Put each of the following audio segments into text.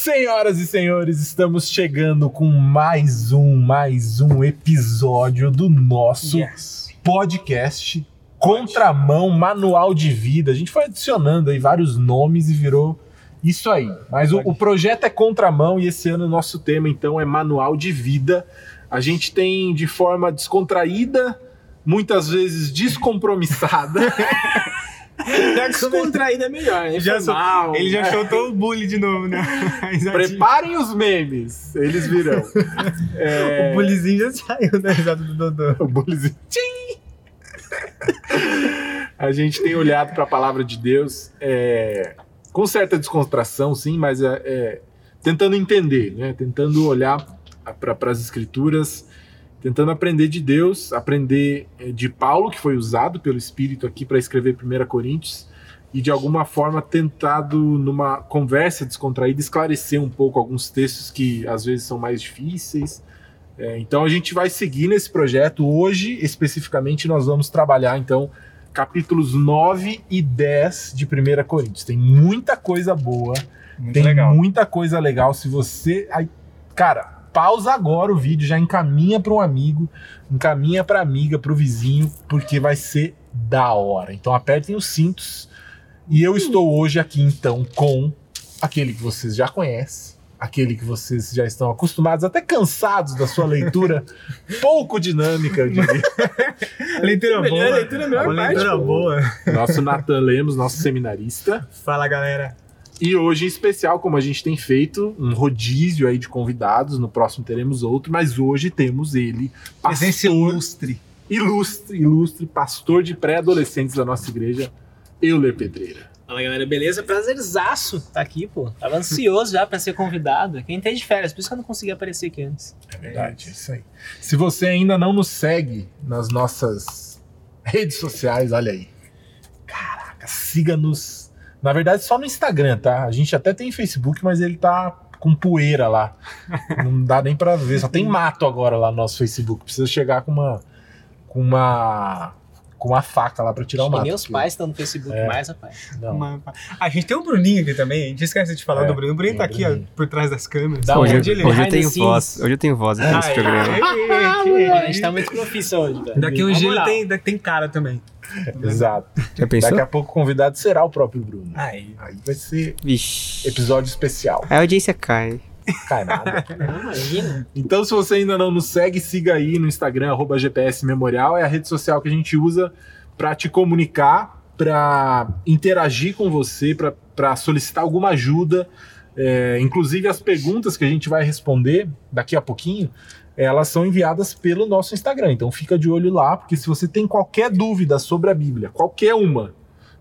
Senhoras e senhores, estamos chegando com mais um, mais um episódio do nosso Yes. podcast Contramão Manual de Vida. A gente foi adicionando aí vários nomes e virou isso aí. Mas o, o projeto é Contramão e esse ano o nosso tema então é Manual de Vida. A gente tem de forma descontraída, muitas vezes descompromissada. Descontraída é melhor, né? Já sou- Informal. Ele já soltou o bully de novo, né? Preparem os memes, eles virão. É, O bullyzinho já saiu da risada do Dodô. O bullyzinho. Tchim! A gente tem olhado para a palavra de Deus é, com certa descontração, sim, mas é, é, tentando entender, né? tentando olhar para as escrituras, tentando aprender de Deus, aprender é, de Paulo, que foi usado pelo Espírito aqui para escrever 1 Coríntios, e de alguma forma tentado, numa conversa descontraída, esclarecer um pouco alguns textos que às vezes são mais difíceis. É, então a gente vai seguir nesse projeto. Hoje, especificamente, nós vamos trabalhar então capítulos 9 e 10 de 1 Coríntios. Tem muita coisa boa, Muito tem legal. muita coisa legal. Se você. Aí, cara, pausa agora o vídeo, já encaminha para um amigo, encaminha para amiga, para o vizinho, porque vai ser da hora. Então apertem os cintos. E eu estou hoje aqui então com aquele que vocês já conhecem, aquele que vocês já estão acostumados, até cansados da sua leitura pouco dinâmica, eu diria. Leitura Melhor boa. leitura é melhor Uma parte, leitura boa. Nosso Nathan Lemos, nosso seminarista. Fala, galera. E hoje, em especial, como a gente tem feito, um rodízio aí de convidados. No próximo teremos outro, mas hoje temos ele, Presença pastor ilustre. ilustre, ilustre, pastor de pré-adolescentes da nossa igreja, Euler Pedreira. Fala galera, beleza? Prazerzaço tá aqui, pô. Tava ansioso já pra ser convidado. Quem tem de férias, por isso que eu não consegui aparecer aqui antes. É verdade, é isso aí. Se você ainda não nos segue nas nossas redes sociais, olha aí. Caraca, siga-nos. Na verdade, só no Instagram, tá? A gente até tem Facebook, mas ele tá com poeira lá. Não dá nem pra ver. Só tem mato agora lá no nosso Facebook. Precisa chegar com uma. com uma. com uma faca lá pra tirar o Acho que mato. nem os porque- pais estão no Facebook É. mais, rapaz. Não. Uma- A gente tem o Bruninho aqui também. A gente esquece de falar É, do Bruninho. O Bruninho tá o aqui, ó, Bruninho. por trás das câmeras. Da hoje, onde ele- hoje eu tenho voz. Hoje eu tenho voz aqui nesse programa. a gente tá muito profissa hoje, velho. Daqui um dia tem, tem cara também. Exato. Já pensou? Daqui a pouco o convidado será o próprio Bruno. Aí. Aí vai ser Vixe. episódio especial. A audiência cai. Cai nada. Não, imagina. Então, se você ainda não nos segue, siga aí no Instagram, arroba GPS Memorial. É a rede social que a gente usa para te comunicar, para interagir com você, para solicitar alguma ajuda. É, inclusive, as perguntas que a gente vai responder daqui a pouquinho, elas são enviadas pelo nosso Instagram. Então, fica de olho lá, porque se você tem qualquer dúvida sobre a Bíblia, qualquer uma,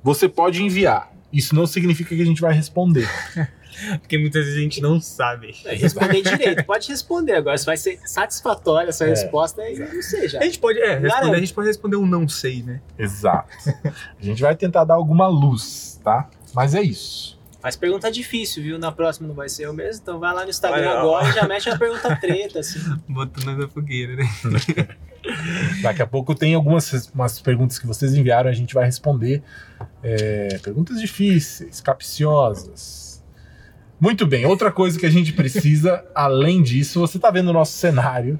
você pode enviar. Isso não significa que a gente vai responder. Porque muitas vezes a gente não sabe. É, Responder direito, pode responder. Agora, se vai ser satisfatória essa É, resposta, aí não sei já. A gente pode, é, responder, a gente pode responder um não sei, né? Exato. A gente vai tentar dar alguma luz, tá? Mas é isso. Mas pergunta difícil, viu? Na próxima não vai ser eu mesmo, então vai lá no Instagram agora e já mete uma pergunta treta, assim. Botando na fogueira, né? Daqui a pouco tem algumas umas perguntas que vocês enviaram, a gente vai responder. É, perguntas difíceis, capciosas. Muito bem, outra coisa que a gente precisa, além disso, você tá vendo o nosso cenário,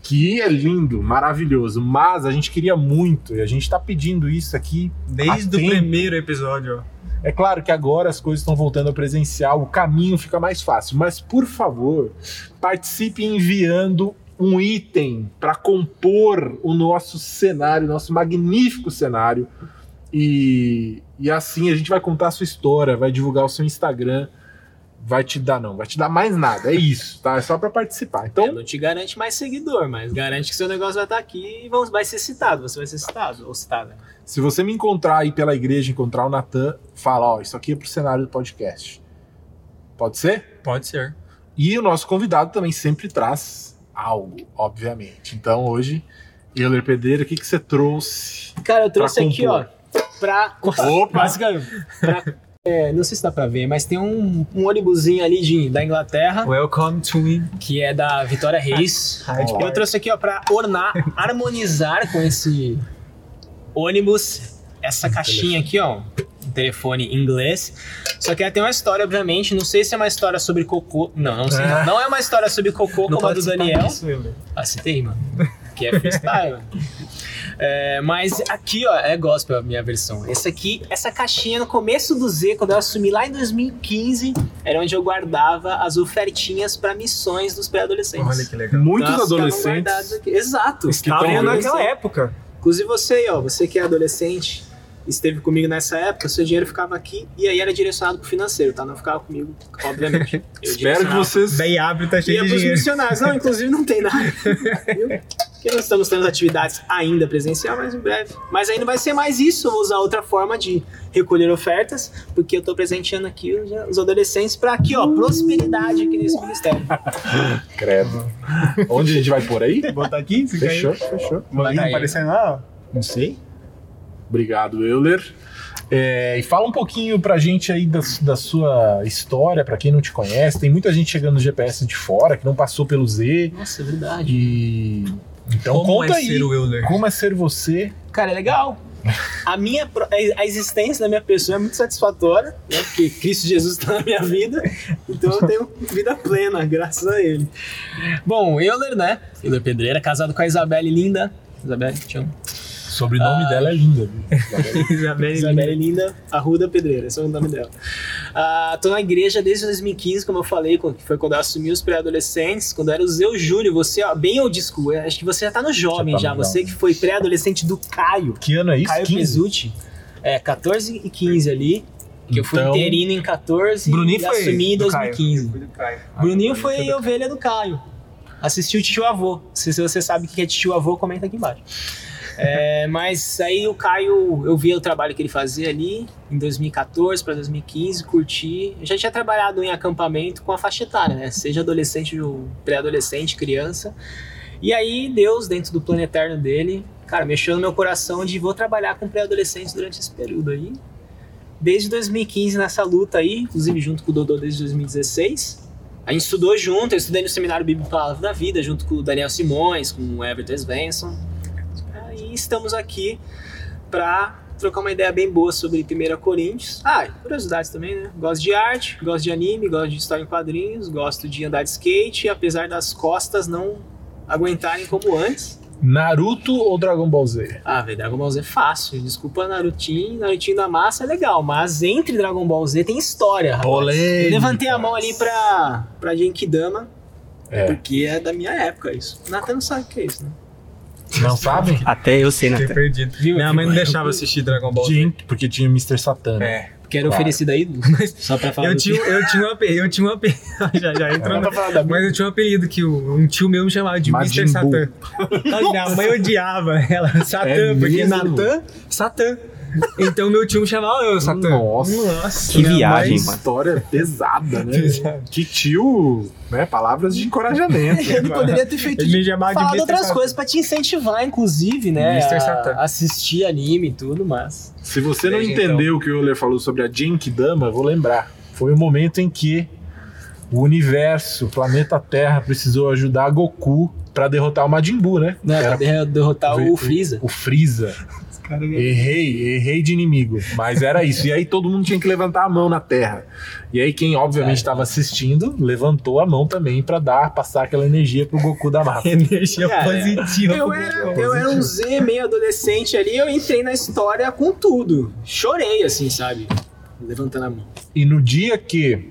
que é lindo, maravilhoso, mas a gente queria muito, e a gente tá pedindo isso aqui. Desde o primeiro episódio, ó. É claro que agora as coisas estão voltando ao presencial, o caminho fica mais fácil, mas por favor, participe enviando um item para compor o nosso cenário, nosso magnífico cenário. E, e assim a gente vai contar a sua história, vai divulgar o seu Instagram, vai te dar não, vai te dar mais nada, é isso, tá? É só para participar. É, Então, não te garante mais seguidor, mas garante que seu negócio vai estar aqui e vão- vai ser citado. Você vai ser citado ou citada. se você me encontrar aí pela igreja, encontrar o Natan, fala, ó, isso aqui é pro cenário do podcast. Pode ser? Pode ser. E o nosso convidado também sempre traz algo, obviamente. Então hoje, Euler Pedreira, o que, que você trouxe? Cara, eu trouxe aqui, ó, pra. Opa! Basicamente. pra- é, não sei se dá pra ver, mas tem um, um ônibusinho ali de, da Inglaterra, Welcome to me. que é da Vitória Reis. Hyde Eu trouxe aqui, ó, pra ornar, harmonizar com esse ônibus essa caixinha aqui, ó. um telefone em inglês. Só que ela tem uma história, obviamente. Não sei se é uma história sobre cocô. Não, não sei. Não, não é uma história sobre cocô como a do Daniel. Ah, citei, mano. Que é freestyle. É, mas aqui, ó, é gospel a minha versão. Essa aqui, essa caixinha no começo do Z, quando eu assumi lá em 2015, era onde eu guardava as ofertinhas para missões dos pré-adolescentes. Olha que legal. Muitos Então, adolescentes. aqui. Exato. Estava tão naquela época. Inclusive você aí, ó, você que é adolescente, esteve comigo nessa época, seu dinheiro ficava aqui e aí era direcionado pro financeiro, tá? Não ficava comigo, obviamente. Eu Espero que vocês. Daí abre tá cheio Ia de pros dinheiro. missionários. Não, inclusive não tem nada. Porque nós estamos tendo atividades ainda presencial, mas em breve. Mas aí não vai ser mais isso. Eu vou usar outra forma de recolher ofertas, porque eu tô presenteando aqui os, os adolescentes para aqui, ó, prosperidade aqui nesse ministério. Credo. Onde a gente vai por aí? Botar aqui? Fechou, cair. fechou. Vai Vai aí. aparecendo lá, ó. Não sei. Obrigado, Euler. É, e fala um pouquinho pra gente aí da, da sua história, pra quem não te conhece. Tem muita gente chegando no GPS de fora que não passou pelo Z. Nossa, é verdade. E. Então Como conta é aí. ser o Euler? Como é ser você? Cara, é legal. A minha a existência da minha pessoa é muito satisfatória, né? Porque Cristo Jesus está na minha vida, então eu tenho vida plena, graças a ele. Bom, Euler, né? Euler Pedreira, casado com a Isabelle linda. Isabelle, te amo. O sobrenome Ah. dela é linda. Isabelle Isabelle Linda Arruda Pedreira, esse é o nome dela. Ah, tô na igreja desde 2015, como eu falei, quando- que foi quando eu assumi os pré-adolescentes, quando era o Zeu Júlio, você, ó, bem old school, eu acho que você já tá no jovem Já já, tá no você que foi pré-adolescente do Caio. Que ano é isso? Caio 15? Pesucci. É, 14 e 15 ali. Que eu fui Então- interino em 14 Bruninho e foi assumi em do Caio. 2015. Foi do Caio. Bruninho foi ovelha do Caio. Assistiu o tio avô. Se você sabe o que é tio avô, comenta aqui embaixo. É, mas aí o Caio, eu vi o trabalho que ele fazia ali em 2014 para 2015, curti. Eu já tinha trabalhado em acampamento com a faixa etária, né? Seja adolescente, pré-adolescente, criança. E aí Deus, dentro do plano eterno dele, cara, mexeu no meu coração de vou trabalhar com pré-adolescentes durante esse período aí. Desde 2015 nessa luta aí, inclusive junto com o Dodô desde 2016. A gente estudou junto, eu estudei no Seminário Bíblico Palavra da Vida, junto com o Daniel Simões, com o Everton Svensson. Estamos aqui para trocar uma ideia bem boa sobre 1 Coríntios. Ah, curiosidades também, né? Gosto de arte, gosto de anime, gosto de história em quadrinhos, gosto de andar de skate, apesar das costas não aguentarem como antes. Naruto ou Dragon Ball Z? Ah, velho, Dragon Ball Z é fácil. Desculpa, Narutinho. Narutinho da massa é legal, mas entre Dragon Ball Z tem história. Eu levantei a mão ali pra, pra Genkidama, É. porque é da minha época isso. O Nathan não sabe o que é isso, né? Não sabe? Até eu sei, Fiquei Natan. perdido. Viu? Minha mãe não Eu- deixava assistir Dragon Ball. Z. Porque tinha Mr. Satan. É. Porque era Claro. oferecido aí, só pra falar. Eu tinha, que- eu tinha um apelido, eu tinha um apelido, já, já entrou na- da Mas eu tinha um apelido que o- um tio meu me chamava de Majin Mr. Satan. Minha mãe odiava ela, Satã, É porque mesmo? Natan, Satã. Então meu tio me chamava eu, Satã. Nossa. Nossa, Que minha viagem, mãe- mano. História pesada, né? Pesada. Que tio, né? Palavras de encorajamento. Ele poderia ter feito Ele de falar de outras Satan. coisas pra te incentivar, inclusive, né? Mr. a- Satan. assistir anime e tudo, mas. Se você não Desde entendeu o que o Euler falou sobre a Genkidama, eu vou lembrar. Foi o momento em que o universo, o planeta Terra, precisou ajudar Goku pra derrotar o Majin Buu, né? Né, Era pra derro- derrotar o- o Freeza. O Freeza. Errei, errei de inimigo. Mas era isso. E aí todo mundo tinha que levantar a mão na terra. E aí quem obviamente estava assistindo levantou a mão também pra dar, passar aquela energia pro Goku da massa. Energia Cara, positiva. Eu era, eu era um Z meio adolescente ali, eu entrei na história com tudo. Chorei, assim, sabe? Levantando a mão. E no dia que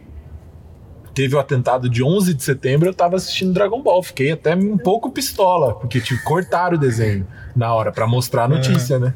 teve o atentado de 11 de setembro, eu tava assistindo Dragon Ball. Fiquei até um pouco pistola, porque tipo, cortaram o desenho na hora pra mostrar a notícia, né?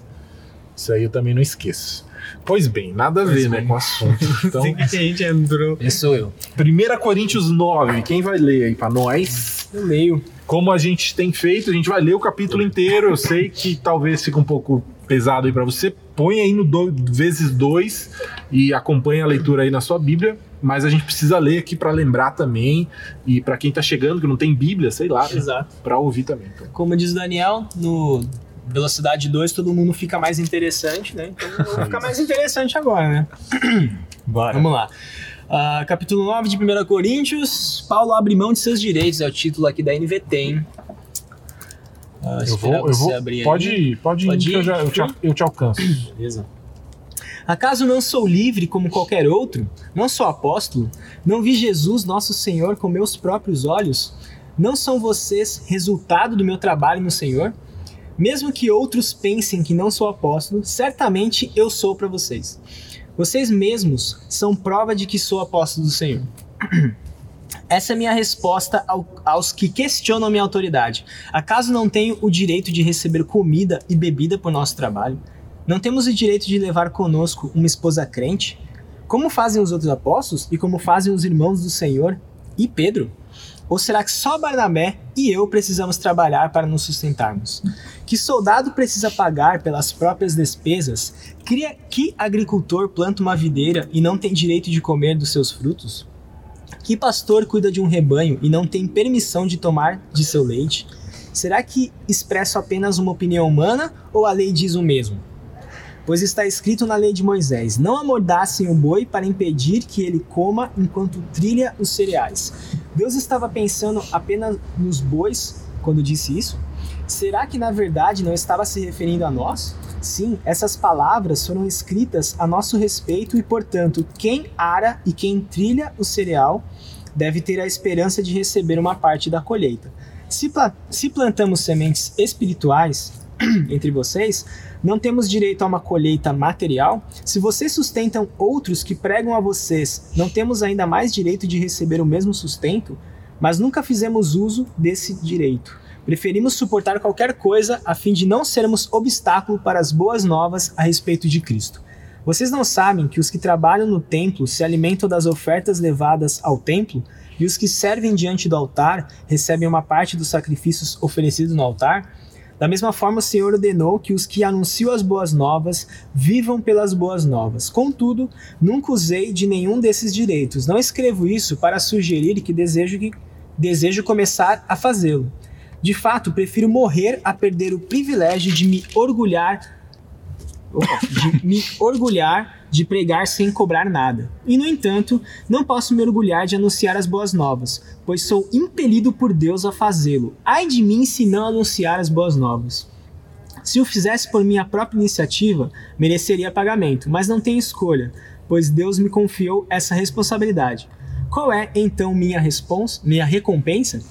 Isso aí eu também não esqueço. Pois bem, nada a ver, né, com o assunto. Então, que a gente entrou. Esse sou eu. 1 Coríntios 9, quem vai ler aí pra nós? Eu leio. Como a gente tem feito, a gente vai ler o capítulo inteiro. Eu sei que talvez fique um pouco pesado aí pra você. Põe aí no do, vezes dois e acompanhe a leitura aí na sua Bíblia. Mas a gente precisa ler aqui pra lembrar também. E pra quem tá chegando, que não tem Bíblia, sei lá, né, Exato. pra ouvir também. Então, Como diz o Daniel, no Velocidade 2 todo mundo fica mais interessante, né? Então eu vou ficar mais interessante agora, né? Bora. Vamos lá. Ah, capítulo 9 de 1 Coríntios. Paulo abre mão de seus direitos, é o título aqui da NVT, hein? Ah, eu vou, eu vou. abrir aí. Pode ir, pode ir, Pode que eu, ir? já, eu, te, eu te alcanço. Beleza. Acaso não sou livre como qualquer outro? Não sou apóstolo? Não vi Jesus, nosso Senhor, com meus próprios olhos? Não são vocês resultado do meu trabalho no Senhor? Mesmo que outros pensem que não sou apóstolo, certamente eu sou para vocês. Vocês mesmos são prova de que sou apóstolo do Senhor. Essa é minha resposta ao, aos que questionam minha autoridade. Acaso não tenho o direito de receber comida e bebida por nosso trabalho? Não temos o direito de levar conosco uma esposa crente? Como fazem os outros apóstolos e como fazem os irmãos do Senhor e Pedro? Ou será que só Barnabé e eu precisamos trabalhar para nos sustentarmos? Que soldado precisa pagar pelas próprias despesas? Cria que agricultor planta uma videira e não tem direito de comer dos seus frutos? Que pastor cuida de um rebanho e não tem permissão de tomar de seu leite? Será que expresso apenas uma opinião humana ou a lei diz o mesmo? Pois está escrito na lei de Moisés: Não amordassem o boi para impedir que ele coma enquanto trilha os cereais. Deus estava pensando apenas nos bois quando disse isso? Será que na verdade não estava se referindo a nós? Sim, essas palavras foram escritas a nosso respeito e, portanto, quem ara e quem trilha o cereal deve ter a esperança de receber uma parte da colheita. Se, se plantamos sementes espirituais entre vocês, não temos direito a uma colheita material? Se vocês sustentam outros que pregam a vocês, não temos ainda mais direito de receber o mesmo sustento? Mas nunca fizemos uso desse direito. Preferimos suportar qualquer coisa a fim de não sermos obstáculo para as boas novas a respeito de Cristo. Vocês não sabem que os que trabalham no templo se alimentam das ofertas levadas ao templo, e os que servem diante do altar recebem uma parte dos sacrifícios oferecidos no altar? Da mesma forma, o Senhor ordenou que os que anunciam as boas novas vivam pelas boas novas. Contudo, nunca usei de nenhum desses direitos. Não escrevo isso para sugerir que desejo, que, desejo começar a fazê-lo. De fato, prefiro morrer a perder o privilégio de me orgulhar de me orgulhar de pregar sem cobrar nada. E no entanto, não posso me orgulhar de anunciar as boas novas, pois sou impelido por Deus a fazê-lo. Ai de mim se não anunciar as boas novas. Se o fizesse por minha própria iniciativa, mereceria pagamento, mas não tenho escolha, pois Deus me confiou essa responsabilidade. Qual é então minha, respons minha recompensa?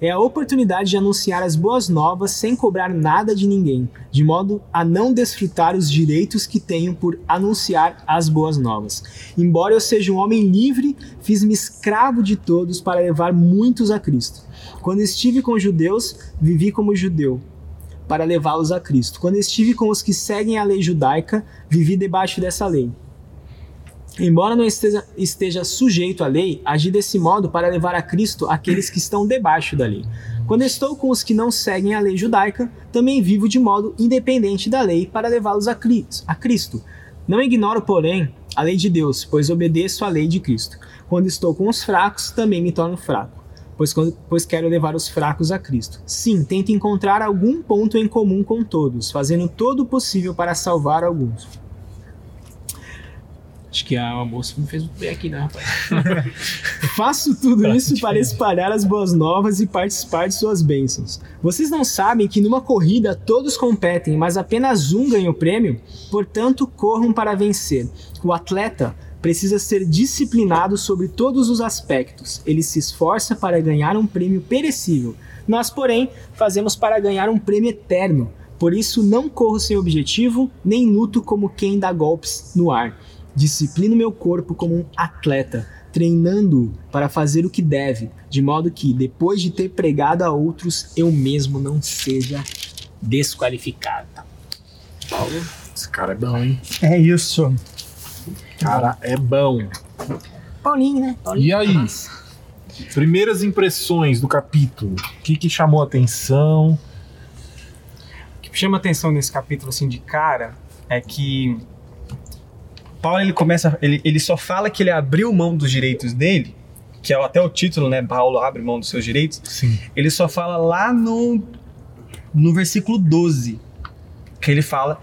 é a oportunidade de anunciar as boas novas sem cobrar nada de ninguém, de modo a não desfrutar os direitos que tenho por anunciar as boas novas. Embora eu seja um homem livre, fiz-me escravo de todos para levar muitos a Cristo. Quando estive com judeus, vivi como judeu, para levá-los a Cristo. Quando estive com os que seguem a lei judaica, vivi debaixo dessa lei. Embora não esteja, esteja sujeito à lei, agi desse modo para levar a Cristo aqueles que estão debaixo da lei. Quando estou com os que não seguem a lei judaica, também vivo de modo independente da lei para levá-los a Cristo. Não ignoro, porém, a lei de Deus, pois obedeço à lei de Cristo. Quando estou com os fracos, também me torno fraco, pois, quando, pois quero levar os fracos a Cristo. Sim, tento encontrar algum ponto em comum com todos, fazendo todo o possível para salvar alguns. Acho que a moça me fez bem aqui, né, rapaz? Faço tudo isso para espalhar as boas novas e participar de suas bênçãos. Vocês não sabem que numa corrida todos competem, mas apenas um ganha o prêmio? Portanto, corram para vencer. O atleta precisa ser disciplinado sobre todos os aspectos. Ele se esforça para ganhar um prêmio perecível. Nós, porém, fazemos para ganhar um prêmio eterno. Por isso, não corro sem objetivo, nem luto como quem dá golpes no ar. Disciplino meu corpo como um atleta, treinando para fazer o que deve, de modo que, depois de ter pregado a outros, eu mesmo não seja desqualificado. Paulo, esse cara é bom, hein? É isso. Cara, é bom. Paulinho, né? Paulinho. E aí? Primeiras impressões do capítulo. O que, que chamou a atenção? O que chama atenção nesse capítulo, assim, de cara, é que Paulo ele começa, ele, ele só fala que ele abriu mão dos direitos dele, que é até o título, né? Paulo abre mão dos seus direitos. Sim. Ele só fala lá no, no versículo 12, que ele fala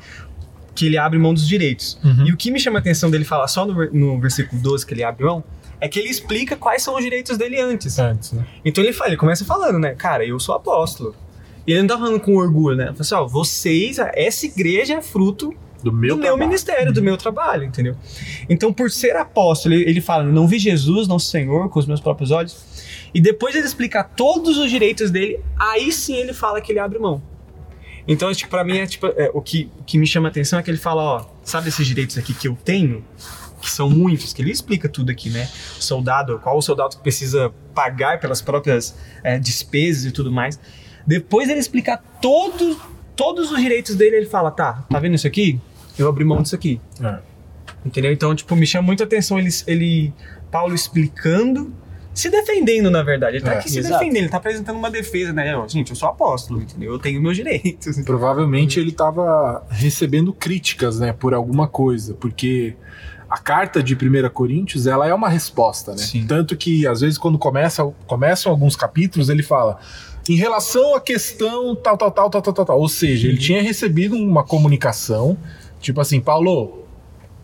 que ele abre mão dos direitos. Uhum. E o que me chama a atenção dele falar só no, no versículo 12 que ele abre mão é que ele explica quais são os direitos dele antes. Antes, né? Então ele fala, ele começa falando, né? Cara, eu sou apóstolo. E ele não tá falando com orgulho, né? Ele fala assim, ó, vocês, essa igreja é fruto Do meu do meu ministério, do meu trabalho, entendeu? Então, por ser apóstolo, ele, ele fala: não vi Jesus, não Senhor, com os meus próprios olhos. E depois ele explicar todos os direitos dele, aí sim ele fala que ele abre mão. Então, tipo, pra mim, é, tipo, é, o, que, o que me chama a atenção é que ele fala: ó, sabe esses direitos aqui que eu tenho? Que são muitos, que ele explica tudo aqui, né? O soldado, qual o soldado que precisa pagar pelas próprias é, despesas e tudo mais. Depois ele explicar todos, todos os direitos dele, ele fala: tá, tá vendo isso aqui? Eu abri mão disso aqui. É. Entendeu? Então, tipo, me chama muita atenção ele, ele Paulo explicando, se defendendo, na verdade. Ele tá É, aqui se exato. defendendo, ele tá apresentando uma defesa, né? Gente, eu sou apóstolo, entendeu? Eu tenho meus direitos. Provavelmente ele estava recebendo críticas, né, por alguma coisa, porque a carta de 1 Coríntios, ela é uma resposta, né? Sim. Tanto que às vezes quando começa, começam alguns capítulos, ele fala em relação à questão tal, tal, tal, tal, tal, tal, tal. Ou seja, ele tinha recebido uma comunicação, tipo assim, Paulo,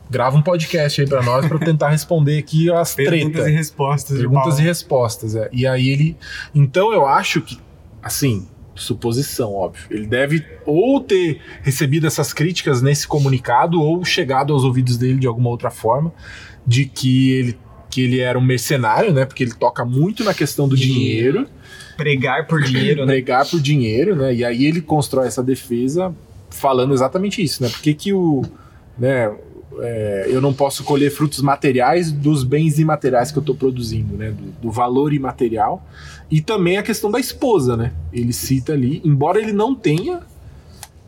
grava um podcast aí pra nós pra eu tentar responder aqui as Perguntas tretas. e respostas. Perguntas e respostas, é. E aí ele. Então eu acho que, assim, suposição, óbvio. Ele deve ou ter recebido essas críticas nesse comunicado, ou chegado aos ouvidos dele de alguma outra forma, de que ele, que ele era um mercenário, né? Porque ele toca muito na questão do dinheiro, Pregar por dinheiro, né? pregar por dinheiro, né? E aí ele constrói essa defesa falando exatamente isso, né? Por que, que o. Né, é, eu não posso colher frutos materiais dos bens imateriais que eu estou produzindo, né? Do, do valor imaterial. E também a questão da esposa, né? Ele cita ali, embora ele não tenha,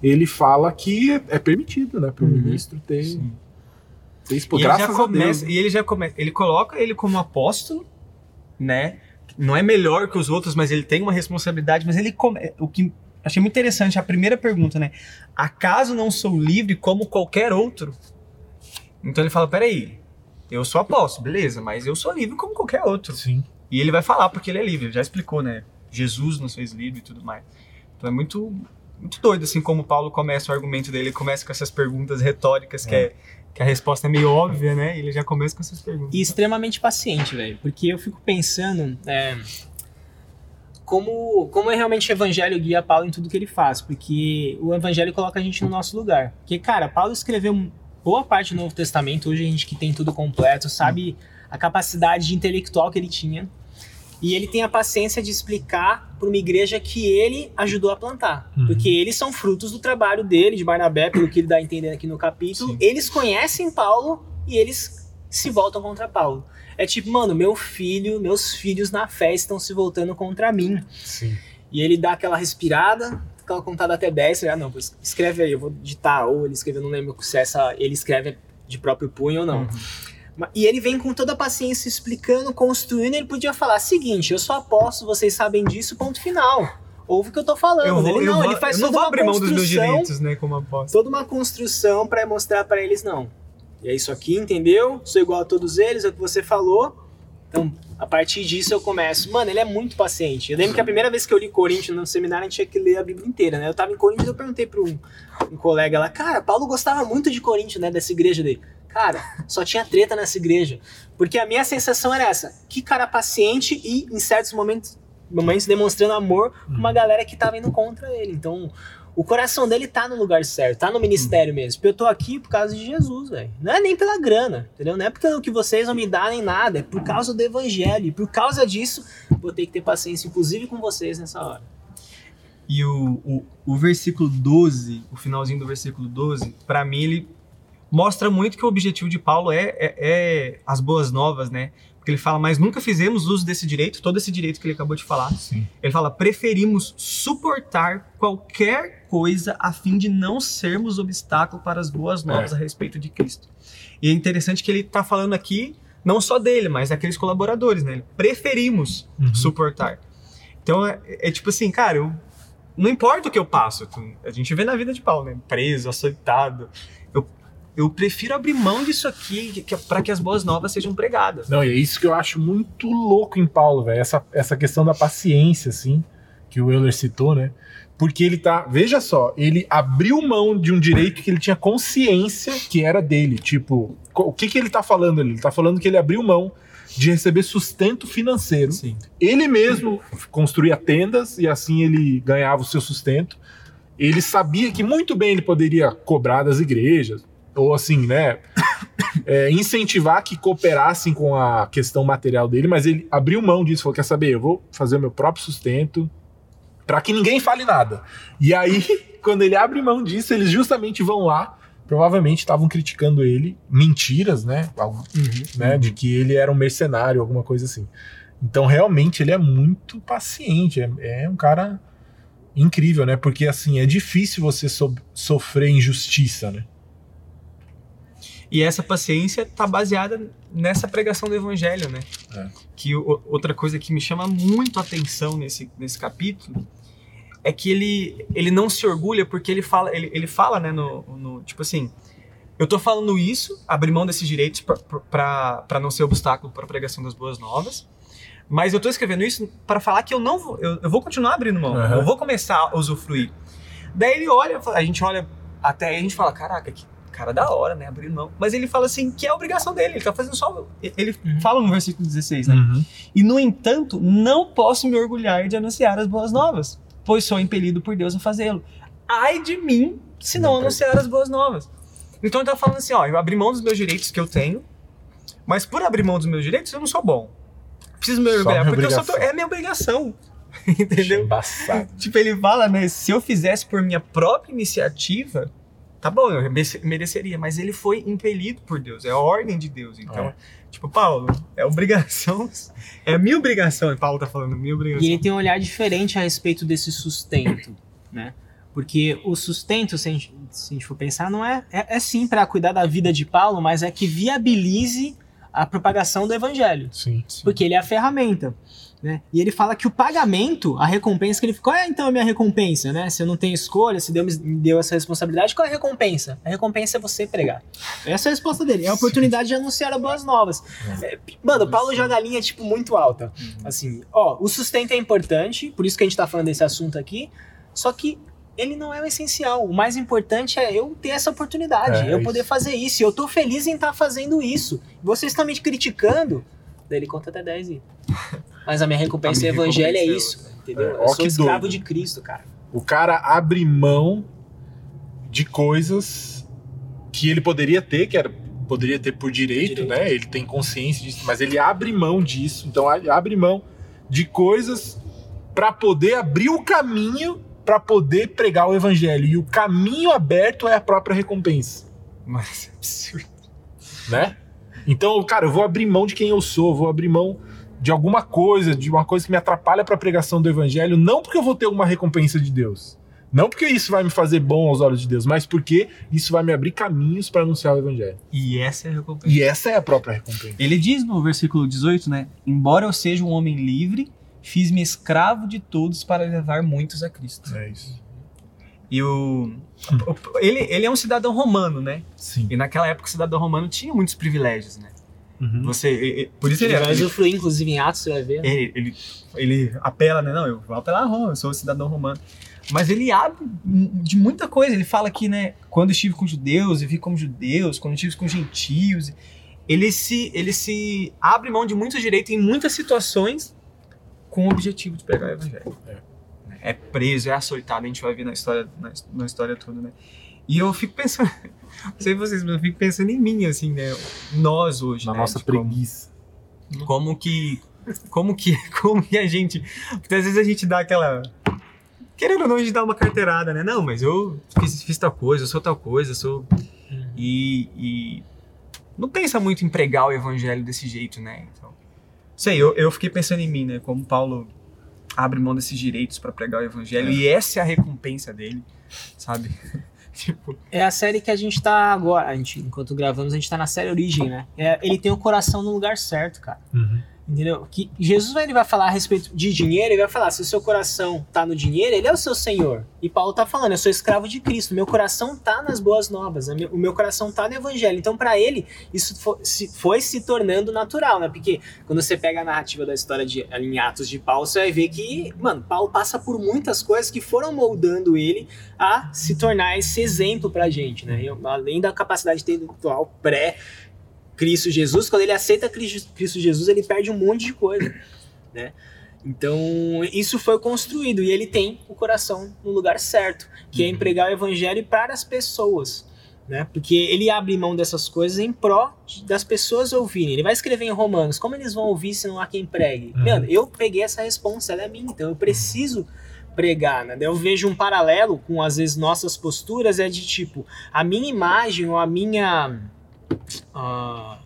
ele fala que é, é permitido, né? Para o Uhum. ministro ter, Sim. ter E esposa. ele já Graças a Deus. começa, e ele já começa, ele coloca ele como apóstolo, né? Não é melhor que os outros, mas ele tem uma responsabilidade, mas ele come, o que achei muito interessante a primeira pergunta, né? Acaso não sou livre como qualquer outro? Então ele fala, peraí, eu sou apóstolo, beleza, mas eu sou livre como qualquer outro. Sim. E ele vai falar porque ele é livre, ele já explicou, né? Jesus nos fez livre e tudo mais. Então é muito, muito doido, assim, como Paulo começa o argumento dele, ele começa com essas perguntas retóricas, que, é, que a resposta é meio óbvia, né? E ele já começa com essas perguntas. E extremamente paciente, velho. Porque eu fico pensando é, como, como é realmente o evangelho guia Paulo em tudo que ele faz. Porque o evangelho coloca a gente no nosso lugar. Porque, cara, Paulo escreveu boa parte do Novo Testamento. Hoje a gente que tem tudo completo, sabe a capacidade intelectual que ele tinha. E ele tem a paciência de explicar para uma igreja que ele ajudou a plantar. Uhum. Porque eles são frutos do trabalho dele, de Barnabé, pelo que ele dá a entender aqui no capítulo. Sim. Eles conhecem Paulo e eles se voltam contra Paulo. É tipo, mano, meu filho, meus filhos na fé estão se voltando contra mim. Sim. E ele dá aquela respirada, aquela contada até 10, ah, não, escreve aí, eu vou digitar, ou ele escreve, eu não lembro se essa, ele escreve de próprio punho ou não. Uhum. E ele vem com toda a paciência explicando, construindo, ele podia falar, seguinte, eu sou apóstolo, vocês sabem disso, ponto final. Ouve o que eu tô falando. Eu, vou, ele eu, não, vou, ele faz eu não toda vou uma abrir mão dos meus construção direitos, né, como apóstolo. toda uma construção para mostrar para eles não. E é isso aqui, entendeu? Sou igual a todos eles, é o que você falou. Então, a partir disso eu começo. Mano, ele é muito paciente. Eu lembro que a primeira vez que eu li Coríntios no seminário, a gente tinha que ler a Bíblia inteira, né? Eu tava em Coríntios e eu perguntei para um, um colega lá, cara, Paulo gostava muito de Coríntios, né? Dessa igreja dele. Cara, só tinha treta nessa igreja. Porque a minha sensação era essa: que cara paciente e, em certos momentos, momentos demonstrando amor com uma galera que tava indo contra ele. Então, o coração dele tá no lugar certo, tá no ministério mesmo. Porque eu tô aqui por causa de Jesus, velho. Não é nem pela grana, entendeu? Não é porque que vocês vão me dar nem nada, é por causa do evangelho. E por causa disso, vou ter que ter paciência, inclusive com vocês nessa hora. E o, o, o versículo 12, o finalzinho do versículo 12, pra mim ele mostra muito que o objetivo de Paulo é, é, é as boas novas, né? Porque ele fala, mas nunca fizemos uso desse direito, todo esse direito que ele acabou de falar. Sim. Ele fala, preferimos suportar qualquer coisa a fim de não sermos obstáculo para as boas novas a respeito de Cristo. E é interessante que ele está falando aqui, não só dele, mas daqueles colaboradores, né? Ele, Preferimos Uhum. suportar. Então é, é tipo assim, cara, eu, não importa o que eu passo, a gente vê na vida de Paulo, né? Preso, açoitado. Eu, prefiro abrir mão disso aqui para que as boas novas sejam pregadas. Não, e é isso que eu acho muito louco em Paulo, velho. Essa, essa questão da paciência, assim, que o Euler citou, né? Porque ele tá. Veja só, ele abriu mão de um direito que ele tinha consciência que era dele. Tipo, o que, que ele tá falando ali? Ele tá falando que ele abriu mão de receber sustento financeiro. Sim. Ele mesmo construía tendas e assim ele ganhava o seu sustento. ele sabia que muito bem ele poderia cobrar das igrejas, ou assim, né? é, incentivar que cooperassem com a questão material dele, mas ele abriu mão disso, falou: quer saber, eu vou fazer o meu próprio sustento para que ninguém fale nada. E aí, quando ele abre mão disso, eles justamente vão lá. Provavelmente estavam criticando ele, mentiras, né? Algo, né? De que ele era um mercenário, alguma coisa assim. Então, realmente, ele é muito paciente. É, é um cara incrível, né? Porque, assim, é difícil você so sofrer injustiça, né? E essa paciência está baseada nessa pregação do evangelho, né? É. Que o- outra coisa que me chama muito a atenção nesse, nesse capítulo é que ele, ele não se orgulha porque ele fala, ele, ele fala, né, no, no- tipo assim, eu tô falando isso, abrir mão desses direitos para não ser obstáculo para a pregação das boas novas, mas eu tô escrevendo isso para falar que eu não vou, eu, eu vou continuar abrindo mão, Aham. eu vou começar a usufruir. Daí ele olha, a gente olha até aí a gente fala, caraca, que cara da hora, né, abrindo mão. Mas ele fala assim que é a obrigação dele, ele tá fazendo só. Ele Uhum. fala no versículo 16, né? Uhum. E no entanto, não posso me orgulhar de anunciar as boas novas, pois sou impelido por Deus a fazê-lo. Ai de mim se não Não, anunciar as boas novas. Então ele tá falando assim, ó, eu abri mão dos meus direitos que eu tenho, mas por abrir mão dos meus direitos eu não sou bom. Preciso me orgulhar, porque eu sou, obrigação. é minha obrigação. Entendeu? Embaçado. Tipo, ele fala, né? Se eu fizesse por minha própria iniciativa, tá bom, eu merece- mereceria, mas ele foi impelido por Deus, é a ordem de Deus. Então, É. tipo, Paulo, é obrigação, é a minha obrigação, e Paulo tá falando, minha obrigação. E ele tem um olhar diferente a respeito desse sustento, né? Porque o sustento, se a gente, se a gente for pensar, não é, é, é sim para cuidar da vida de Paulo, mas é que viabilize a propagação do evangelho. Sim. Porque ele é a ferramenta. Né? E ele fala que o pagamento, a recompensa que ele ficou, é então a minha recompensa, né? Se eu não tenho escolha, se Deus me deu essa responsabilidade, qual é a recompensa? A recompensa é você pregar. Essa é a resposta dele. É a oportunidade de anunciar as boas novas. É, mano, o Paulo joga a linha, tipo, muito alta. Assim, ó, o sustento é importante, por isso que a gente tá falando desse assunto aqui, só que ele não é o essencial. O mais importante é eu ter essa oportunidade, É, eu é poder isso. fazer isso. E eu tô feliz em estar fazendo isso. Vocês estão me criticando, daí ele conta até 10 e... Mas a minha recompensa A é minha evangelho, é é isso. Entendeu? É, eu sou escravo doido. de Cristo, cara. O cara abre mão de coisas que ele poderia ter, que era poderia ter por direito, Direito. né? Ele tem consciência disso, mas ele abre mão disso. Então abre mão de coisas para poder abrir o caminho para poder pregar o evangelho. E o caminho aberto é a própria recompensa, Mas é absurdo. né? Então, cara, eu vou abrir mão de quem eu sou, vou abrir mão de alguma coisa, de uma coisa que me atrapalha para a pregação do evangelho, não porque eu vou ter uma recompensa de Deus. Não porque isso vai me fazer bom aos olhos de Deus, mas porque isso vai me abrir caminhos para anunciar o evangelho. E essa é a recompensa. E essa é a própria recompensa. Ele diz no versículo 18, né? Embora eu seja um homem livre, fiz-me escravo de todos para levar muitos a Cristo. É isso. E o, ele, ele é um cidadão romano, né? Sim. E naquela época o cidadão romano tinha muitos privilégios, né? Uhum. Você, e- e- por isso Ele ele, vai usufruir, inclusive, em Atos, você vai ver. ele, ele, ele apela, né? Não, eu vou apelar a Roma, eu sou um cidadão romano. Mas ele abre de muita coisa. Ele fala que, né, quando estive com judeus, eu vi como judeus, quando estive com gentios. Ele se, ele se abre mão de muitos direitos em muitas situações com o objetivo de pregar o evangelho. É, preso, é açoitado, a gente vai ver na história, na, na história toda, né? E eu fico pensando, não sei vocês, mas eu fico pensando em mim, assim, né? Nós hoje, Na né? nossa de preguiça. como que como que como que a gente porque às vezes a gente dá aquela querendo ou não a gente dá uma carteirada né não mas eu fiz, fiz tal coisa eu sou tal coisa eu sou e, e não pensa muito em pregar o evangelho desse jeito né então sei eu, eu fiquei pensando em mim né como Paulo abre mão desses direitos para pregar o evangelho e essa é a recompensa dele sabe tipo É a série que a gente tá agora. A gente, enquanto gravamos, a gente tá na série Origem, né? É, ele tem o coração no lugar certo, cara. Uhum. Entendeu? Que Jesus ele vai falar a respeito de dinheiro, ele vai falar: se o seu coração tá no dinheiro, ele é o seu senhor. E Paulo tá falando: eu sou escravo de Cristo, meu coração tá nas boas novas, o meu coração tá no evangelho. Então, para ele, isso foi se tornando natural, né? Porque quando você pega a narrativa da história de, em Atos de Paulo, você vai ver que, mano, Paulo passa por muitas coisas que foram moldando ele a se tornar esse exemplo pra gente, né? Além da capacidade intelectual pré Cristo Jesus, quando ele aceita Cristo Jesus, ele perde um monte de coisa, né? Então, isso foi construído e ele tem o coração no lugar certo, que é empregar o evangelho para as pessoas. Né? Porque ele abre mão dessas coisas em pró das pessoas ouvirem. Ele vai escrever em Romanos, como eles vão ouvir se não há quem pregue? Uhum. Mano, eu peguei essa responsa, ela é minha, então eu preciso pregar, né? Eu vejo um paralelo com, às vezes, nossas posturas, é de tipo, a minha imagem ou a minha... ah,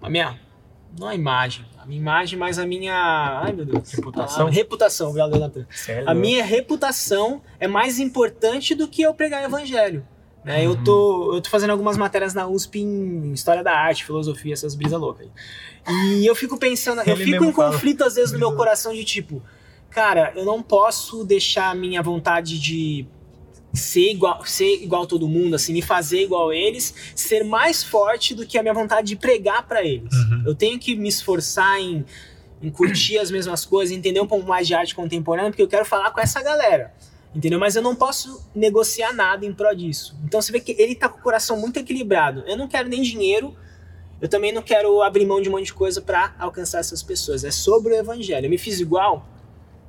a minha... Não a imagem, a minha imagem, mas a minha... Ai, meu Deus. Reputação? A reputação, obrigado, Leonardo. Sério? A minha reputação é mais importante do que eu pregar o evangelho. Né? Eu, tô, eu tô fazendo algumas matérias na USP em História da Arte, Filosofia, essas brisas loucas. E eu fico pensando, eu Ele fico em fala. conflito às vezes no meu coração de tipo, cara, eu não posso deixar a minha vontade de ser igual, ser igual a todo mundo, assim, me fazer igual a eles, ser mais forte do que a minha vontade de pregar pra eles. Uhum. Eu tenho que me esforçar em, em curtir as mesmas coisas, entender um pouco mais de arte contemporânea, porque eu quero falar com essa galera. Entendeu? Mas eu não posso negociar nada em prol disso. Então você vê que ele tá com o coração muito equilibrado. Eu não quero nem dinheiro, eu também não quero abrir mão de um monte de coisa pra alcançar essas pessoas. É sobre o evangelho. Eu me fiz igual,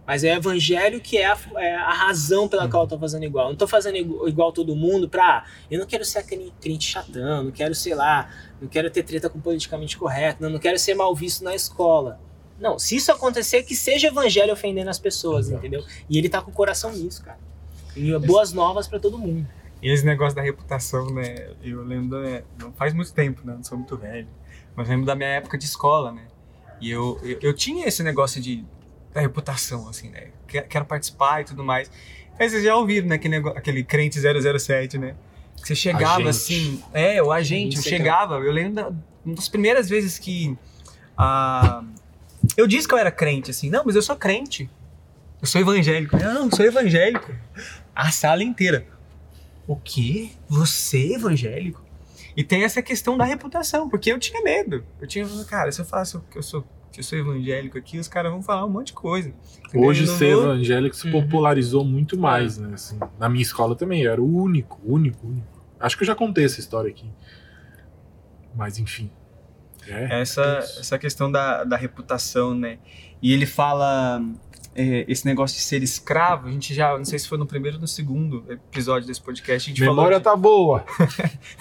mas é o evangelho que é a, é a razão pela qual eu tô fazendo igual. Eu não tô fazendo igu- igual todo mundo pra. Eu não quero ser aquele crente chatão, não quero, sei lá, não quero ter treta com politicamente correto, não, não quero ser mal visto na escola. Não, se isso acontecer, que seja evangelho ofendendo as pessoas, Exato. entendeu? E ele tá com o coração nisso, cara. E boas novas pra todo mundo. E esse negócio da reputação, né? Eu lembro, né, não faz muito tempo, né? Não sou muito velho. Mas lembro da minha época de escola, né? E eu, eu, eu tinha esse negócio de da reputação, assim, né? Que- Quero participar e tudo mais. Aí vocês já ouviram, né? Aquele, negócio, aquele crente 007, né? Que você chegava Agente. assim. É, o agente. Eu Agente chegava. Eu lembro da, uma das primeiras vezes que. ah, eu disse que eu era crente, assim. Não, mas eu sou crente. Eu sou evangélico. Não, eu sou evangélico. A sala inteira. O quê? Você é evangélico? E tem essa questão da reputação, porque eu tinha medo. Eu tinha, cara, se eu faço que eu sou que eu sou evangélico aqui, os caras vão falar um monte de coisa. Entendeu? Hoje ser vou- evangélico se Uhum. popularizou muito mais, né? assim. na minha escola também, eu era o único, único, único. Acho que eu já contei essa história aqui. Mas enfim. É, essa, isso. essa questão da, da reputação, né? E ele fala é, esse negócio de ser escravo. A gente já, não sei se foi no primeiro ou no segundo episódio desse podcast, a gente Memória falou. tá boa.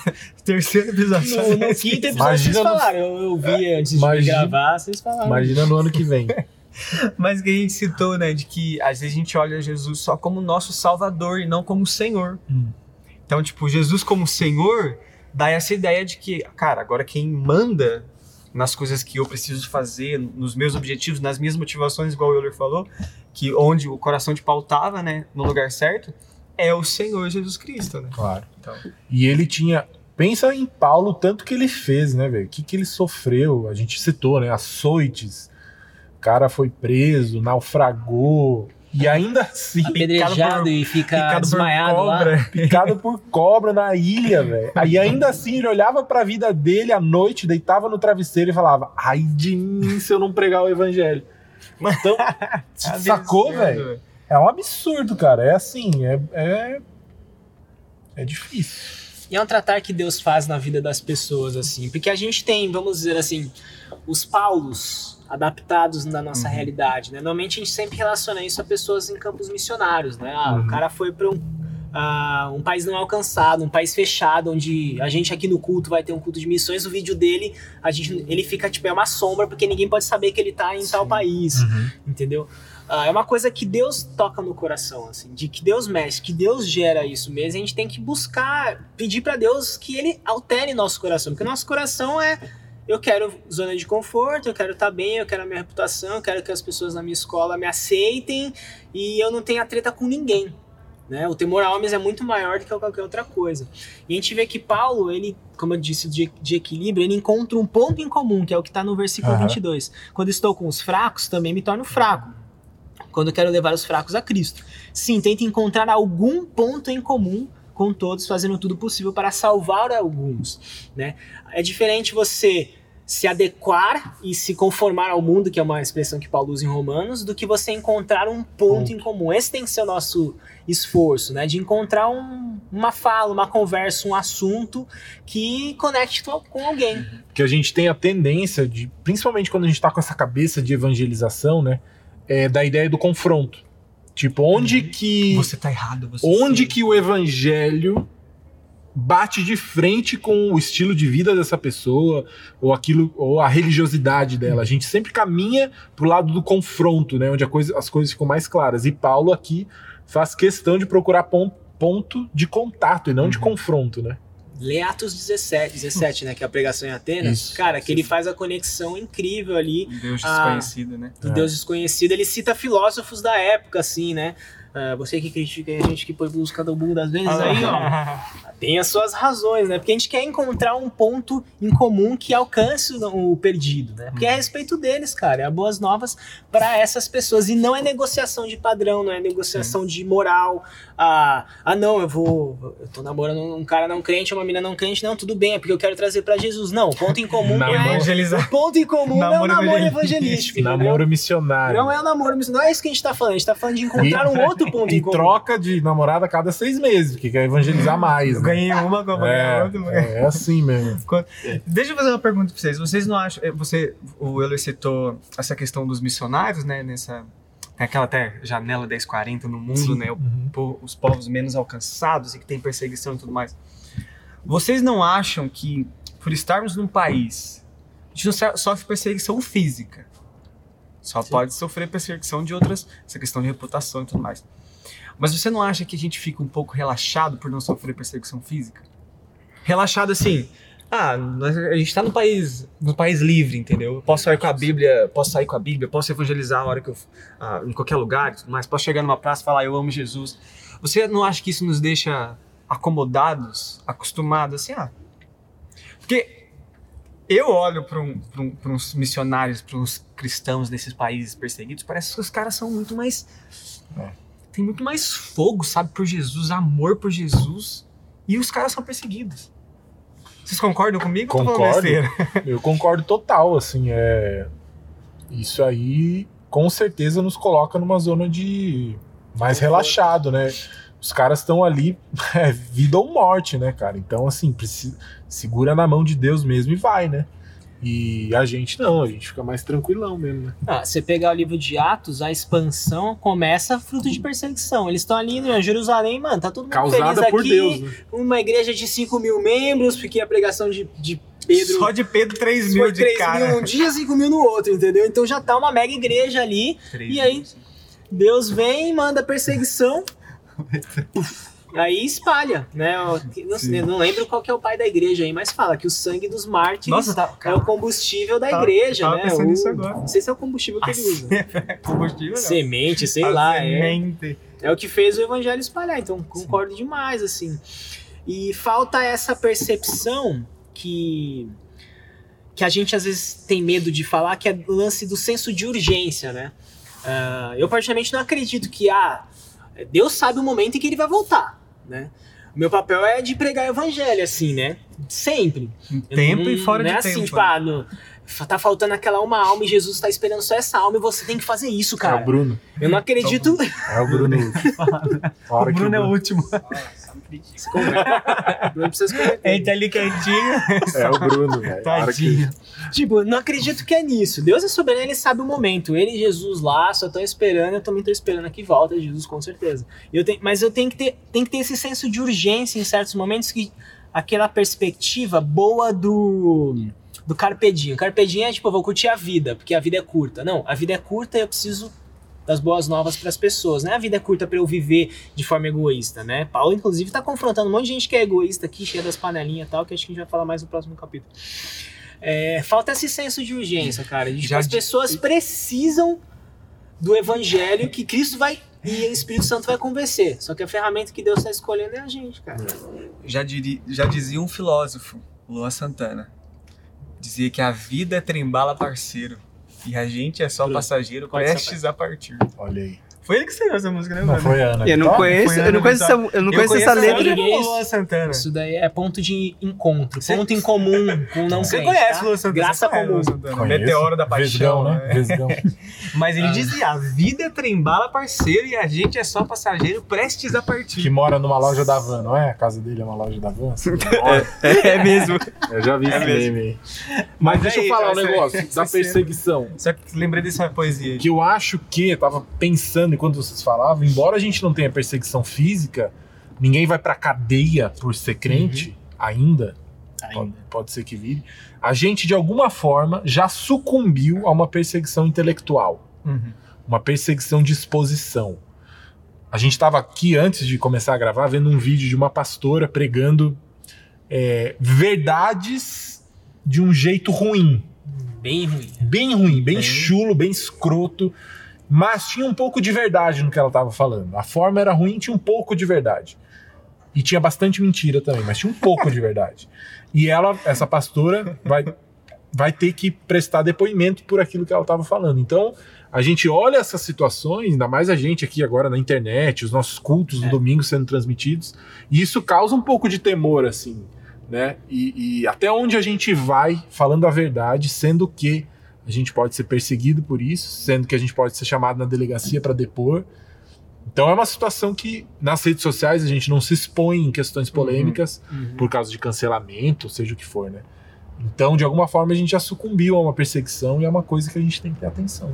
de- Terceiro episódio. No, no quinto episódio vocês Imagina no- falaram. Eu, eu vi antes Imagina- de gravar, vocês falaram. Imagina no ano que vem. Mas que a gente citou, né? De que às vezes a gente olha Jesus só como nosso Salvador e não como Senhor. Hum. Então, tipo, Jesus como Senhor dá essa ideia de que, cara, agora quem manda nas coisas que eu preciso fazer, nos meus objetivos, nas minhas motivações, igual o Euler falou, que onde o coração de Paulo estava, né, no lugar certo, é o Senhor Jesus Cristo, né? Claro. Então, E ele tinha. Pensa em Paulo, tanto que ele fez, né, velho? O que, que ele sofreu? A gente citou, né? Açoites. O cara foi preso, naufragou. E ainda assim, Apedrejado por- e fica picado por desmaiado lá. cobra. picado por cobra na ilha, velho. E ainda assim, ele olhava pra vida dele à noite, deitava no travesseiro e falava: Ai de mim se eu não pregar o evangelho. Então, sacou, velho? É um absurdo, cara. É assim, é. É, é difícil. E é um tratar que Deus faz na vida das pessoas, assim. Porque a gente tem, vamos dizer assim, os Paulos adaptados na nossa Uhum. realidade, né? Normalmente a gente sempre relaciona isso a pessoas em campos missionários, né? Ah, Uhum. o cara foi para um, ah, um país não alcançado, um país fechado, onde a gente aqui no culto vai ter um culto de missões, o vídeo dele, a gente, ele fica, tipo, é uma sombra, porque ninguém pode saber que ele tá em tal Sim. país entendeu? Ah, é uma coisa que Deus toca no coração, assim, de que Deus mexe, que Deus gera isso mesmo. A gente tem que buscar, pedir pra Deus que Ele altere nosso coração, porque nosso coração é eu quero zona de conforto, eu quero estar bem, eu quero a minha reputação, eu quero que as pessoas na minha escola me aceitem e eu não tenha treta com ninguém. Né? O temor a homens é muito maior do que qualquer outra coisa. E a gente vê que Paulo, ele, como eu disse, de, de equilíbrio, ele encontra um ponto em comum, que é o que está no versículo Aham. 22. Quando estou com os fracos, também me torno fraco. Quando quero levar os fracos a Cristo. Sim, tenta encontrar algum ponto em comum com todos, fazendo tudo possível para salvar alguns. Né? É diferente você se adequar e se conformar ao mundo, que é uma expressão que Paulo usa em Romanos, do que você encontrar um ponto, em comum. Esse tem que ser o nosso esforço, né? De encontrar um- uma fala, uma conversa, um assunto que conecte com, alguém. que a gente tem a tendência de, principalmente quando a gente tá com essa cabeça de evangelização, né? é, da ideia do confronto. Tipo, onde que. Você tá errado, você onde que o evangelho bate de frente com o estilo de vida dessa pessoa ou aquilo ou a religiosidade dela. A gente sempre caminha pro lado do confronto, né, onde coisa- as coisas ficam mais claras. E Paulo aqui faz questão de procurar pon- ponto de contato e não de confronto, né? Lê Atos 17, 17, né? Que é a pregação em Atenas. Isso. Cara, que ele faz a conexão incrível ali Um Deus Ah. desconhecido, né? do É. Deus desconhecido. Ele cita filósofos da época, assim, né? Ah, você que critica a gente que põe busca do mundo às vezes aí, ó. Tem as suas razões, né? Porque a gente quer encontrar um ponto em comum que alcance o, o perdido, né? Porque é a respeito deles, cara. É boas novas para essas pessoas. E não é negociação de padrão, não é negociação de moral. Ah, ah, não, eu vou. Eu tô namorando um cara não crente, uma menina não crente. Não, tudo bem, é porque eu quero trazer para Jesus. Não, o ponto em comum Não, é. Evangelizar. O ponto em comum é o Namoro namoro evangelístico. evangelístico. Namoro missionário. Não é o namoro, mas não é isso que a gente tá falando. A gente tá falando de encontrar um outro ponto e em comum. troca de namorada a cada seis meses, porque quer evangelizar mais. Eu né? ganhei uma, como ganhei outra. É, é assim mesmo. Deixa eu fazer uma pergunta pra vocês. Vocês não acham. eh, Você, o Euler citou essa questão dos missionários, né? Nessa. Tem aquela até janela 1040 no mundo, Sim. né? o Uhum. os povos menos alcançados e que tem perseguição e tudo mais. Vocês não acham que, por estarmos num país, a gente não so- sofre perseguição física? Só pode sofrer perseguição de outras, essa questão de reputação e tudo mais. Mas você não acha que a gente fica um pouco relaxado por não sofrer perseguição física? Relaxado assim, ah, nós- a gente tá num país, num país livre, entendeu? Eu posso sair com a Bíblia, posso sair com a Bíblia, posso evangelizar a hora que eu, ah, em qualquer lugar, mais, posso chegar numa praça e falar eu amo Jesus. Você não acha que isso nos deixa acomodados, acostumados assim, ah? Porque eu olho para um, pra um, uns missionários, para uns cristãos nesses países perseguidos, parece que os caras são muito mais É. tem muito mais fogo, sabe, por Jesus, amor por Jesus, e os caras são perseguidos. Vocês concordam comigo? Concordo. Eu concordo total, assim, é... Isso aí, com certeza, nos coloca numa zona de mais relaxado, né? Os caras estão ali, é vida ou morte, né, cara? Então, assim, precisa... segura na mão de Deus mesmo e vai, né? E a gente não, a gente fica mais tranquilão mesmo, né? Ah, você pegar o livro de Atos, a expansão começa fruto de perseguição. Eles estão ali em Jerusalém, mano, tá todo mundo feliz Causada por aqui. Deus, né? Uma igreja de 5 mil membros, porque a pregação de, de Pedro Só de Pedro, 3 mil foi de 3 cara. mil num dia, 5 mil no outro, entendeu? Então já tá uma mega igreja ali. Três E aí? Deus vem, manda perseguição. Aí espalha, né? Eu não, não lembro qual que é o pai da igreja aí, mas fala que o sangue dos mártires Nossa, tá, é o combustível da Tava- igreja, tava né? pensando O- nisso agora. Não sei se é o combustível que ele usa. combustível, não. Semente, sei A lá. É, semente. é o que fez o evangelho espalhar. Então, concordo demais, assim. E falta essa percepção que que a gente às vezes tem medo de falar, que é o lance do senso de urgência, né? Ah, eu particularmente não acredito que ah, Deus sabe o momento em que ele vai voltar, né? O meu papel é de pregar o evangelho, assim, né? Sempre. Em tempo não- e fora não de é assim, tempo. tipo, ah, no- tá faltando aquela uma alma e Jesus tá esperando só essa alma e você tem que fazer isso, É cara. o Bruno. Eu não acredito. É o Bruno. A hora o que Bruno é o último. Bruno precisa. Ele tá ali quietinho. É o Bruno, velho. Hora que- Tadinho. Tipo, não acredito que é nisso. Deus é soberano, ele sabe o momento. Ele e Jesus lá só estão esperando, eu também tô esperando aqui volta Jesus, com certeza. Eu tenho, mas eu tenho que, ter, tenho que ter esse senso de urgência em certos momentos que aquela perspectiva boa do do carpe diem. Carpe diem é tipo, eu vou curtir a vida, porque a vida é curta. Não, a vida é curta e eu preciso das boas novas para as pessoas, né? A vida é curta para eu viver de forma egoísta, né? Paulo inclusive tá confrontando um monte de gente que é egoísta aqui, cheia das panelinhas e tal, que acho que a gente vai falar mais no próximo capítulo. É, falta esse senso de urgência, cara. De, Já as di- pessoas precisam do evangelho que Cristo vai e o Espírito Santo vai convencer. Só que a ferramenta que Deus está escolhendo é a gente, cara. Já, diri- já dizia um filósofo, Luan Santana. Dizia que a vida é trembala parceiro. E a gente é só passageiro prestes a partir. Olha aí. Foi ele que escreveu essa música, né, Não, mano? foi a Ana. Eu não conheço, foi eu não conheço essa, eu não Eu conheço essa letra. Luan Santana. Isso daí é ponto de encontro, Você- ponto em comum com não Você conhece tá? o Luan Santana? Graça comum. Luan Santana. Conheço. Meteoro da Vesgão, paixão, né? né? Vesgão. Mas ele Ah. dizia, a vida é trembala parceiro e a gente é só passageiro prestes a partir. Que mora numa loja da van, não é? A casa dele é uma loja da van? É mesmo. Eu já vi É esse mesmo. meme aí. Mas Mas deixa aí, eu falar um negócio da você- perseguição. Só que lembrei dessa poesia. Que eu acho que, eu tava pensando enquanto vocês falavam, embora a gente não tenha perseguição física, ninguém vai pra cadeia por ser crente ainda. Pode, pode ser que vire. A gente, de alguma forma, já sucumbiu a uma perseguição intelectual, Uhum. uma perseguição de exposição. A gente estava aqui, antes de começar a gravar, vendo um vídeo de uma pastora pregando é, verdades de um jeito ruim. Bem ruim. Bem ruim, bem Bem- chulo, bem escroto. Mas tinha um pouco de verdade no que ela estava falando. A forma era ruim, tinha um pouco de verdade. E tinha bastante mentira também, mas tinha um pouco de verdade. E ela, essa pastora, vai, vai ter que prestar depoimento por aquilo que ela estava falando. Então, a gente olha essas situações, ainda mais a gente aqui agora na internet, os nossos cultos no domingo sendo transmitidos, e isso causa um pouco de temor, assim, né? E, e até onde a gente vai falando a verdade, sendo que a gente pode ser perseguido por isso, sendo que a gente pode ser chamado na delegacia para depor. Então é uma situação que nas redes sociais a gente não se expõe em questões polêmicas Uhum. por causa de cancelamento, seja o que for, né? Então, de alguma forma, a gente já sucumbiu a uma perseguição e é uma coisa que a gente tem que ter atenção.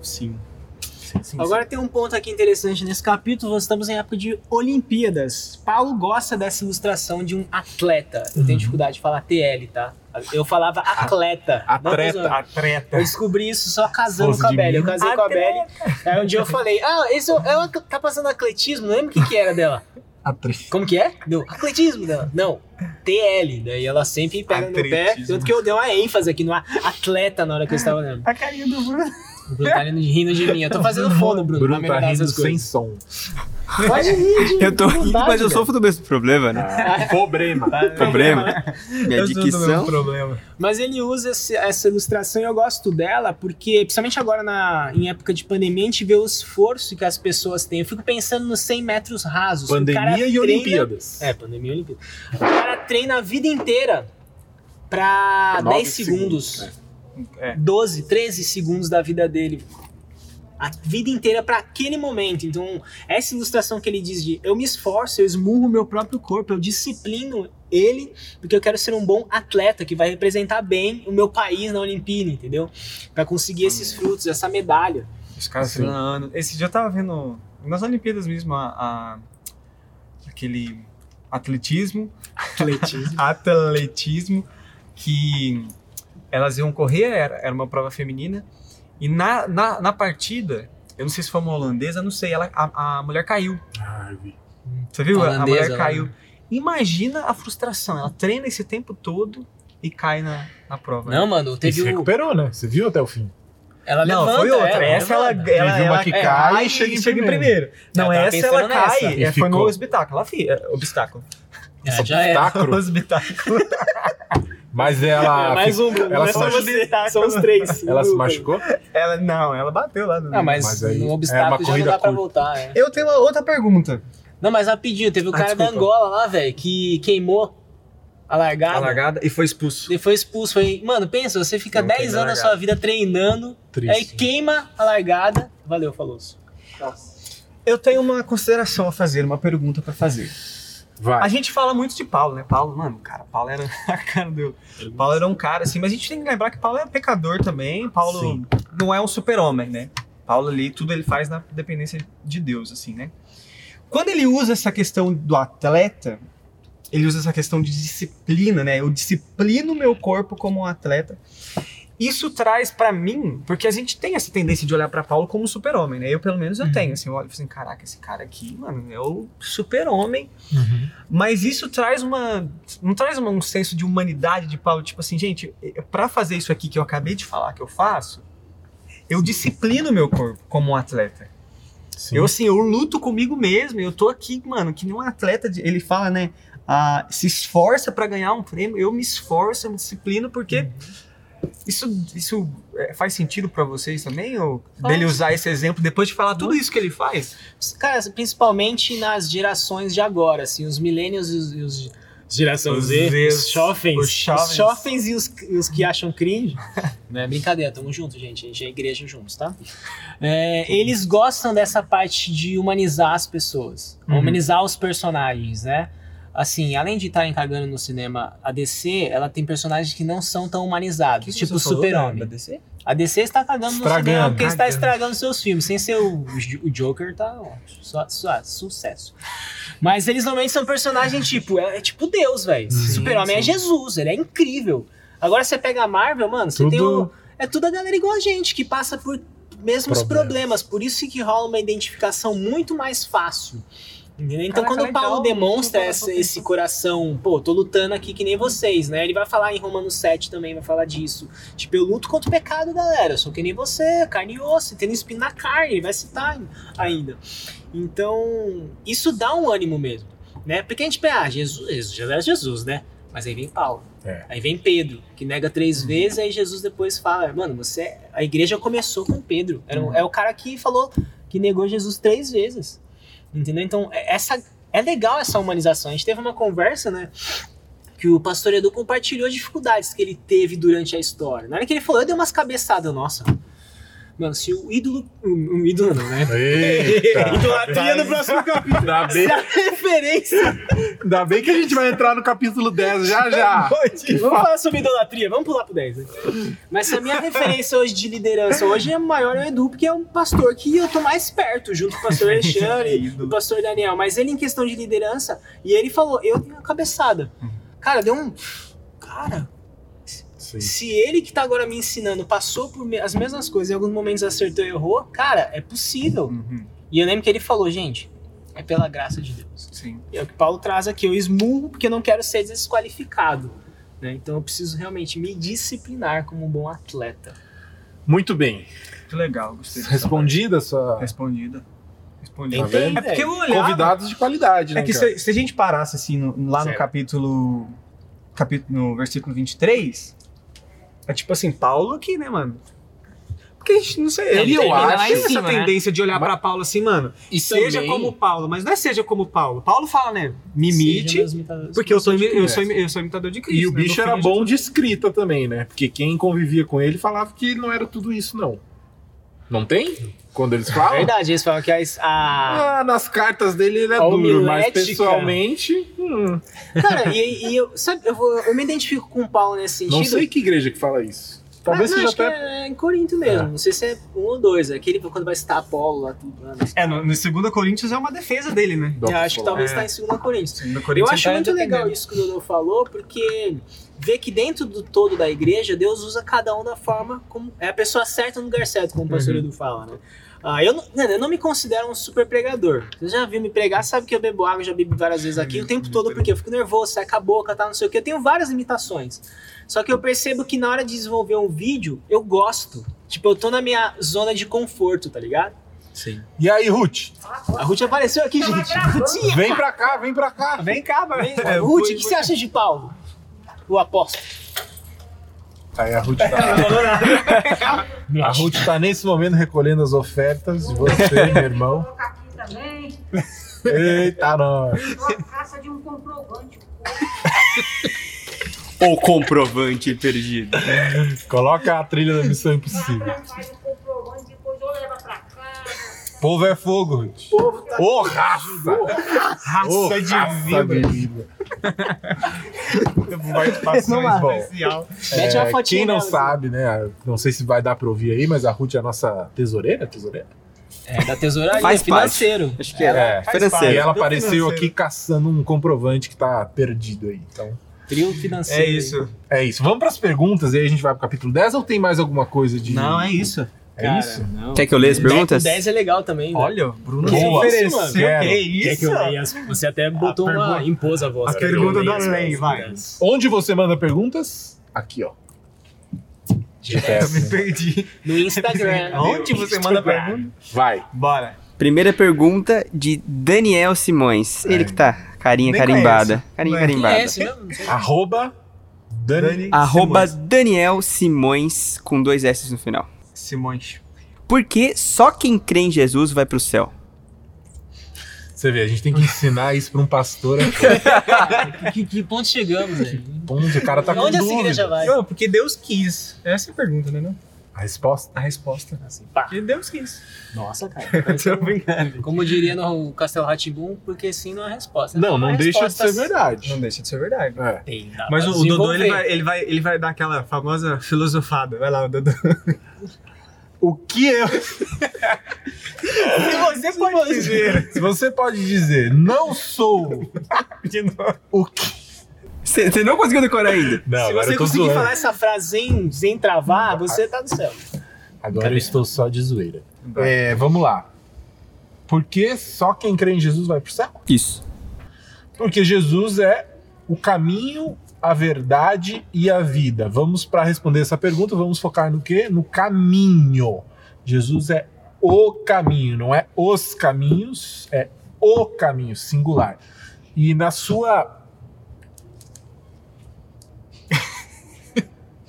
Sim. Sim, sim, Agora tem um ponto aqui interessante nesse capítulo, nós estamos em época de Olimpíadas. Paulo gosta dessa ilustração de um atleta. Eu tenho Uhum. dificuldade de falar TL, tá? Eu falava atleta. não Atleta. tô zoando. A treta. Eu descobri isso só casando Fosse com a Belly. Eu casei com a Belly. Aí um dia eu falei, ah, esse é o- ela tá passando atletismo, não lembro o que que era dela. Atriz. Como que é? Deu atletismo dela. Não, TL. Daí ela sempre pega no pé. Atletismo. Tanto que eu dei uma ênfase aqui no atleta na hora que eu estava olhando. A carinha do Bruno. O Bruno tá rindo de- rindo de mim. Eu tô fazendo fono, Bruno. Bruno tá rindo sem coisas. som. Pode rir Eu tô rindo, vontade, mas eu sofro do mesmo problema, né? Ah, problema. Problema. Minha Eu sou do mesmo dicção. problema. Mas ele usa esse- essa ilustração e eu gosto dela porque, principalmente agora na, em época de pandemia, a gente vê o esforço que as pessoas têm. Eu fico pensando nos 100 metros rasos. O cara Pandemia e treina- Olimpíadas. É, pandemia e Olimpíadas. O cara treina a vida inteira pra Nove 10 segundos. segundos, É. 12, 13 segundos da vida dele. A vida inteira pra aquele momento. Então, essa ilustração que ele diz de eu me esforço, eu esmurro o meu próprio corpo, eu disciplino ele, porque eu quero ser um bom atleta que vai representar bem o meu país na Olimpíada, entendeu? Pra conseguir esses frutos, essa medalha. Os caras treinando. Esse dia eu tava vendo nas Olimpíadas mesmo a, a- aquele atletismo, Atletismo. atletismo que elas iam correr, era, era uma prova feminina e na, na, na partida, eu não sei se foi uma holandesa, não sei, ela, a, a mulher caiu. Ah, eu vi. Você viu? a Holandesa, mulher né? caiu. Imagina a frustração. Ela treina esse tempo todo e cai na, na prova. Não, mano, E teve se o... recuperou, né? Você viu até o fim. Ela Não, levanta, foi outra. ela, essa ela, ela, ela que é, cai e chega em chega em primeiro. primeiro. Não, Ela essa ela pensando nessa. cai. E É, foi no obstáculo. Ela fi, é, obstáculo. É, já. Obstáculo. Obstáculo. Mas ela. É, mais um, ela Não é só você. São os três. Ela se machucou? Ela, não, ela bateu lá no Ah, mas, Mas aí no é uma obstáculo já não corrida dá pra curta. voltar, é. Eu tenho uma outra pergunta. Não, mas rapidinho, teve o Ah, cara da desculpa. Angola lá, velho, que queimou a largada. A largada e foi expulso. Ele foi expulso. Foi, mano, pensa, você fica Não 10 queima a anos da sua vida treinando, Triste. aí queima a largada. Valeu, falou. Eu tenho uma consideração a fazer, uma pergunta pra fazer. Vai. A gente fala muito de Paulo, né? Paulo, mano, cara, Paulo era a cara do. Paulo era um cara assim, mas a gente tem que lembrar que Paulo é pecador também. Paulo Sim. não é um super-homem, né? Paulo ali, tudo ele faz na dependência de Deus, assim, né? Quando ele usa essa questão do atleta, ele usa essa questão de disciplina, né? Eu disciplino meu corpo como um atleta. Isso traz pra mim, porque a gente tem essa tendência de olhar pra Paulo como um super-homem, né? Eu, pelo menos, eu tenho. Assim, eu olho e assim, caraca, esse cara aqui, mano, é o super-homem Uhum. mas isso traz uma. Não traz uma- um senso de humanidade de Paulo, tipo assim, gente, pra fazer isso aqui que eu acabei de falar que eu faço, eu disciplino meu corpo como um atleta. Sim. Eu, assim, eu luto comigo mesmo, eu tô aqui, mano, que nem um atleta, de- ele fala, né, ah, se esforça pra ganhar um prêmio, eu me esforço, eu me disciplino, porque Isso, isso é, faz sentido pra vocês também? Ou Faz. dele usar esse exemplo depois de falar tudo isso que ele faz? Cara, principalmente nas gerações de agora, assim, os millennials e os, os geração Os Z, Zs, os jovens, os jovens. os jovens e os, e os que acham cringe. Não é brincadeira, tamo junto, gente. A gente é igreja juntos, tá? É, eles gostam dessa parte de humanizar as pessoas, Uhum. humanizar os personagens, né? Assim, além de estar cagando no cinema, a DC, ela tem personagens que não são tão humanizados, tipo o Super-Homem. A DC está cagando no Estragando, cinema porque está cagando. estragando seus filmes. Sem ser o, o Joker, tá ó, sucesso. Mas eles normalmente são personagens tipo, é, é tipo Deus, velho. Super-Homem é Jesus, ele é incrível. Agora você pega a Marvel, mano, você Tudo- tem o. É tudo a galera igual a gente, que passa por mesmos Problemas. problemas. Por isso que rola uma identificação muito mais fácil. Então, Caraca, quando o Paulo legal, demonstra não esse, coração, pô, tô lutando aqui que nem vocês, né? Ele vai falar em Romanos 7 também, vai falar disso. Tipo, eu luto contra o pecado, galera. Eu sou que nem você, carne e osso, tendo espinho na carne, ele vai citar ainda. Então, isso dá um ânimo mesmo, né? Porque a gente pensa, ah, Jesus, Jesus já era Jesus, né? Mas aí vem Paulo. É. Aí vem Pedro, que nega três vezes, aí Jesus depois fala, mano, você. A igreja começou com Pedro. Era o- é o cara que falou que negou Jesus três vezes. Entendeu? Então, é- essa, é legal essa humanização. A gente teve uma conversa, né? Que o pastor Edu compartilhou dificuldades que ele teve durante a história. Na hora que ele falou, eu dei umas cabeçadas, nossa. Mano, se o ídolo. Um, um ídolo não, né? Eita. Idolatria no próximo capítulo. Ainda bem, Se a referência. ainda bem que a gente vai entrar no capítulo 10 já já. Vamos falar sobre idolatria, vamos pular pro 10. Né? Mas se a minha referência hoje de liderança hoje é maior é o Edu, porque é um pastor que eu tô mais perto, junto com o pastor Alexandre e o pastor Daniel. Mas ele em questão de liderança, e ele falou, eu tenho uma cabeçada. Cara, deu um. Cara, Sim. se ele que tá agora me ensinando passou por as mesmas coisas, em alguns momentos acertou e errou, cara, é possível. Uhum, E eu lembro que ele falou, gente, é pela graça de Deus. sim. E é o que Paulo traz aqui, eu esmurro porque eu não quero ser desqualificado. Né? Então eu preciso realmente me disciplinar como um bom atleta. Muito bem. Muito legal, gostei. Respondida sua. Respondida. Respondida. Tá? É porque eu olhava... Convidados de qualidade, né? É que se, se a gente parasse assim no- lá no capítulo, capítulo. no versículo 23, é tipo assim, Paulo aqui, né, mano? Porque a gente não sei. Ele, eu tem acho- essa cima, né? tendência de olhar Mas- pra Paulo assim, mano. E seja também- como Paulo, mas não é seja como Paulo. Paulo fala, né? Me imite, Seja meus imitadores. porque eu sou, imi- eu, É. sou, imi- eu sou imitador de Cristo. E o né? bicho era bom de escrita também, né? Porque quem convivia com ele falava que não era tudo isso, não. Não tem? Quando eles falam? Verdade, eles falam que a. a- Ah, nas cartas dele ele é duro, mas homilética. pessoalmente. hum, Cara, e, e eu, sabe, eu, vou- eu me identifico com o Paulo nesse sentido. não sei que igreja que fala isso. Talvez Ah, não, seja acho que até. é em Corinto mesmo. É. Não sei se é um ou dois. É aquele quando vai citar Apolo lá. Tudo, lá, É, no, no 2 Coríntios é uma defesa dele, né? do eu acho que talvez É. está em 2 Coríntios. 2 Eu acho tá muito legal defendendo. isso que o Dodô falou, porque vê que dentro do todo da igreja, Deus usa cada um da forma como. É a pessoa certa no lugar certo, como o pastor Uhum. Edu fala, né? Ah, eu, não, eu não me considero um super pregador. Você já viu me pregar, sabe que eu bebo água, já bebi várias vezes aqui o tempo todo, porque eu fico nervoso, seca a boca, tá, não sei o que. Eu tenho várias limitações. Só que eu percebo que na hora de desenvolver um vídeo, eu gosto. Tipo, eu tô na minha zona de conforto, tá ligado? Sim. E aí, Ruth? A Ruth apareceu aqui, gente. Rutinha! Vem pra cá, vem pra cá. Vem cá, mano. Vem, É, Ruth, o que você acha de Paulo? O apóstolo. Aí a Ruth tá. a Ruth tá nesse momento recolhendo as ofertas de você, meu irmão. colocar aqui também. Eita, nós. À caça de um comprovante. O comprovante perdido. Coloca a trilha da missão impossível. Faz o comprovante, depois eu levo pra casa. Povo é fogo, Ruth. Ô, raça! Ô, Raça de raça vida. vida. Participações Bom. especial. Mete uma É, fotinha quem não dela, sabe, né? Não sei se vai dar pra ouvir aí, mas a Ruth é a nossa tesoureira, tesoureira. É, da tesouraria, Faz financeiro. Acho que é. faz financeiro. parte. E ela do apareceu financeiro. aqui caçando um comprovante que tá perdido aí. Então, Trio financeiro. É isso. é isso. Vamos pras perguntas e aí a gente vai pro capítulo 10 ou tem mais alguma coisa de. Não, é isso. É Cara, isso? Não. Quer que eu leia as perguntas? 10 é legal também. né? Olha, Bruno Que isso, ofereceu. mano? Quero. Que Quer isso? que eu leia as- Você até botou A uma. pergunta- impôs a voz. a Quer eu pergunta da lei, vai. perguntas? Onde você manda perguntas? Aqui, ó. Eu me né? perdi. No Instagram. Onde você manda Instagram. pergunta? Vai. Bora. Primeira pergunta de Daniel Simões. Ele que tá carinha Nem carimbada. conheço. Carinha é. carimbada. Conhece sei. Arroba Dani, Arroba Simões. Daniel Simões com dois S no final. Simões. Por que só quem crê em Jesus vai pro céu? você vê, a gente tem que ensinar isso pra um pastor. Que, que ponto chegamos, velho? Onde o cara tá com Onde essa dúvida. igreja vai? Não, porque Deus quis. Essa é a pergunta, né? Não? A resposta. A resposta. Assim, pá. Porque Deus quis. Nossa, cara. parece brincando. Como diria no Castelo Ratimbum, porque sim não é resposta. Não, Uma não deixa de resposta ser verdade. Não deixa de ser verdade. É. Tem, Mas o, o Dodô, ele vai, ele, vai, ele vai dar aquela famosa filosofada. Vai lá, o Dodô. O que eu. Se você pode dizer. Se você pode dizer, não sou De novo. o que. Você não conseguiu decorar ainda? Não, Se agora você eu tô conseguir zoando. falar essa frase sem, sem travar, você tá no céu. Agora eu estou só de zoeira. É, vamos lá. Por que só quem crê em Jesus vai pro céu? Isso. Porque Jesus é o caminho, a verdade e a vida. Vamos para responder essa pergunta, vamos focar no quê? No caminho. Jesus é o caminho, não é os caminhos, é o caminho, singular. E na sua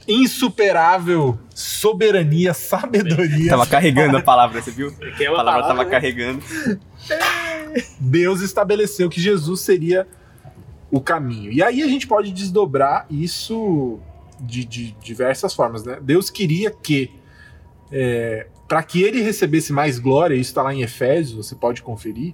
insuperável soberania, sabedoria, Tava carregando a palavra, você viu? É A uma palavra tava né? carregando. Deus estabeleceu que Jesus seria o caminho. E aí a gente pode desdobrar isso de, de diversas formas, né? Deus queria que, para que ele recebesse mais glória, isso está lá em Efésios, você pode conferir,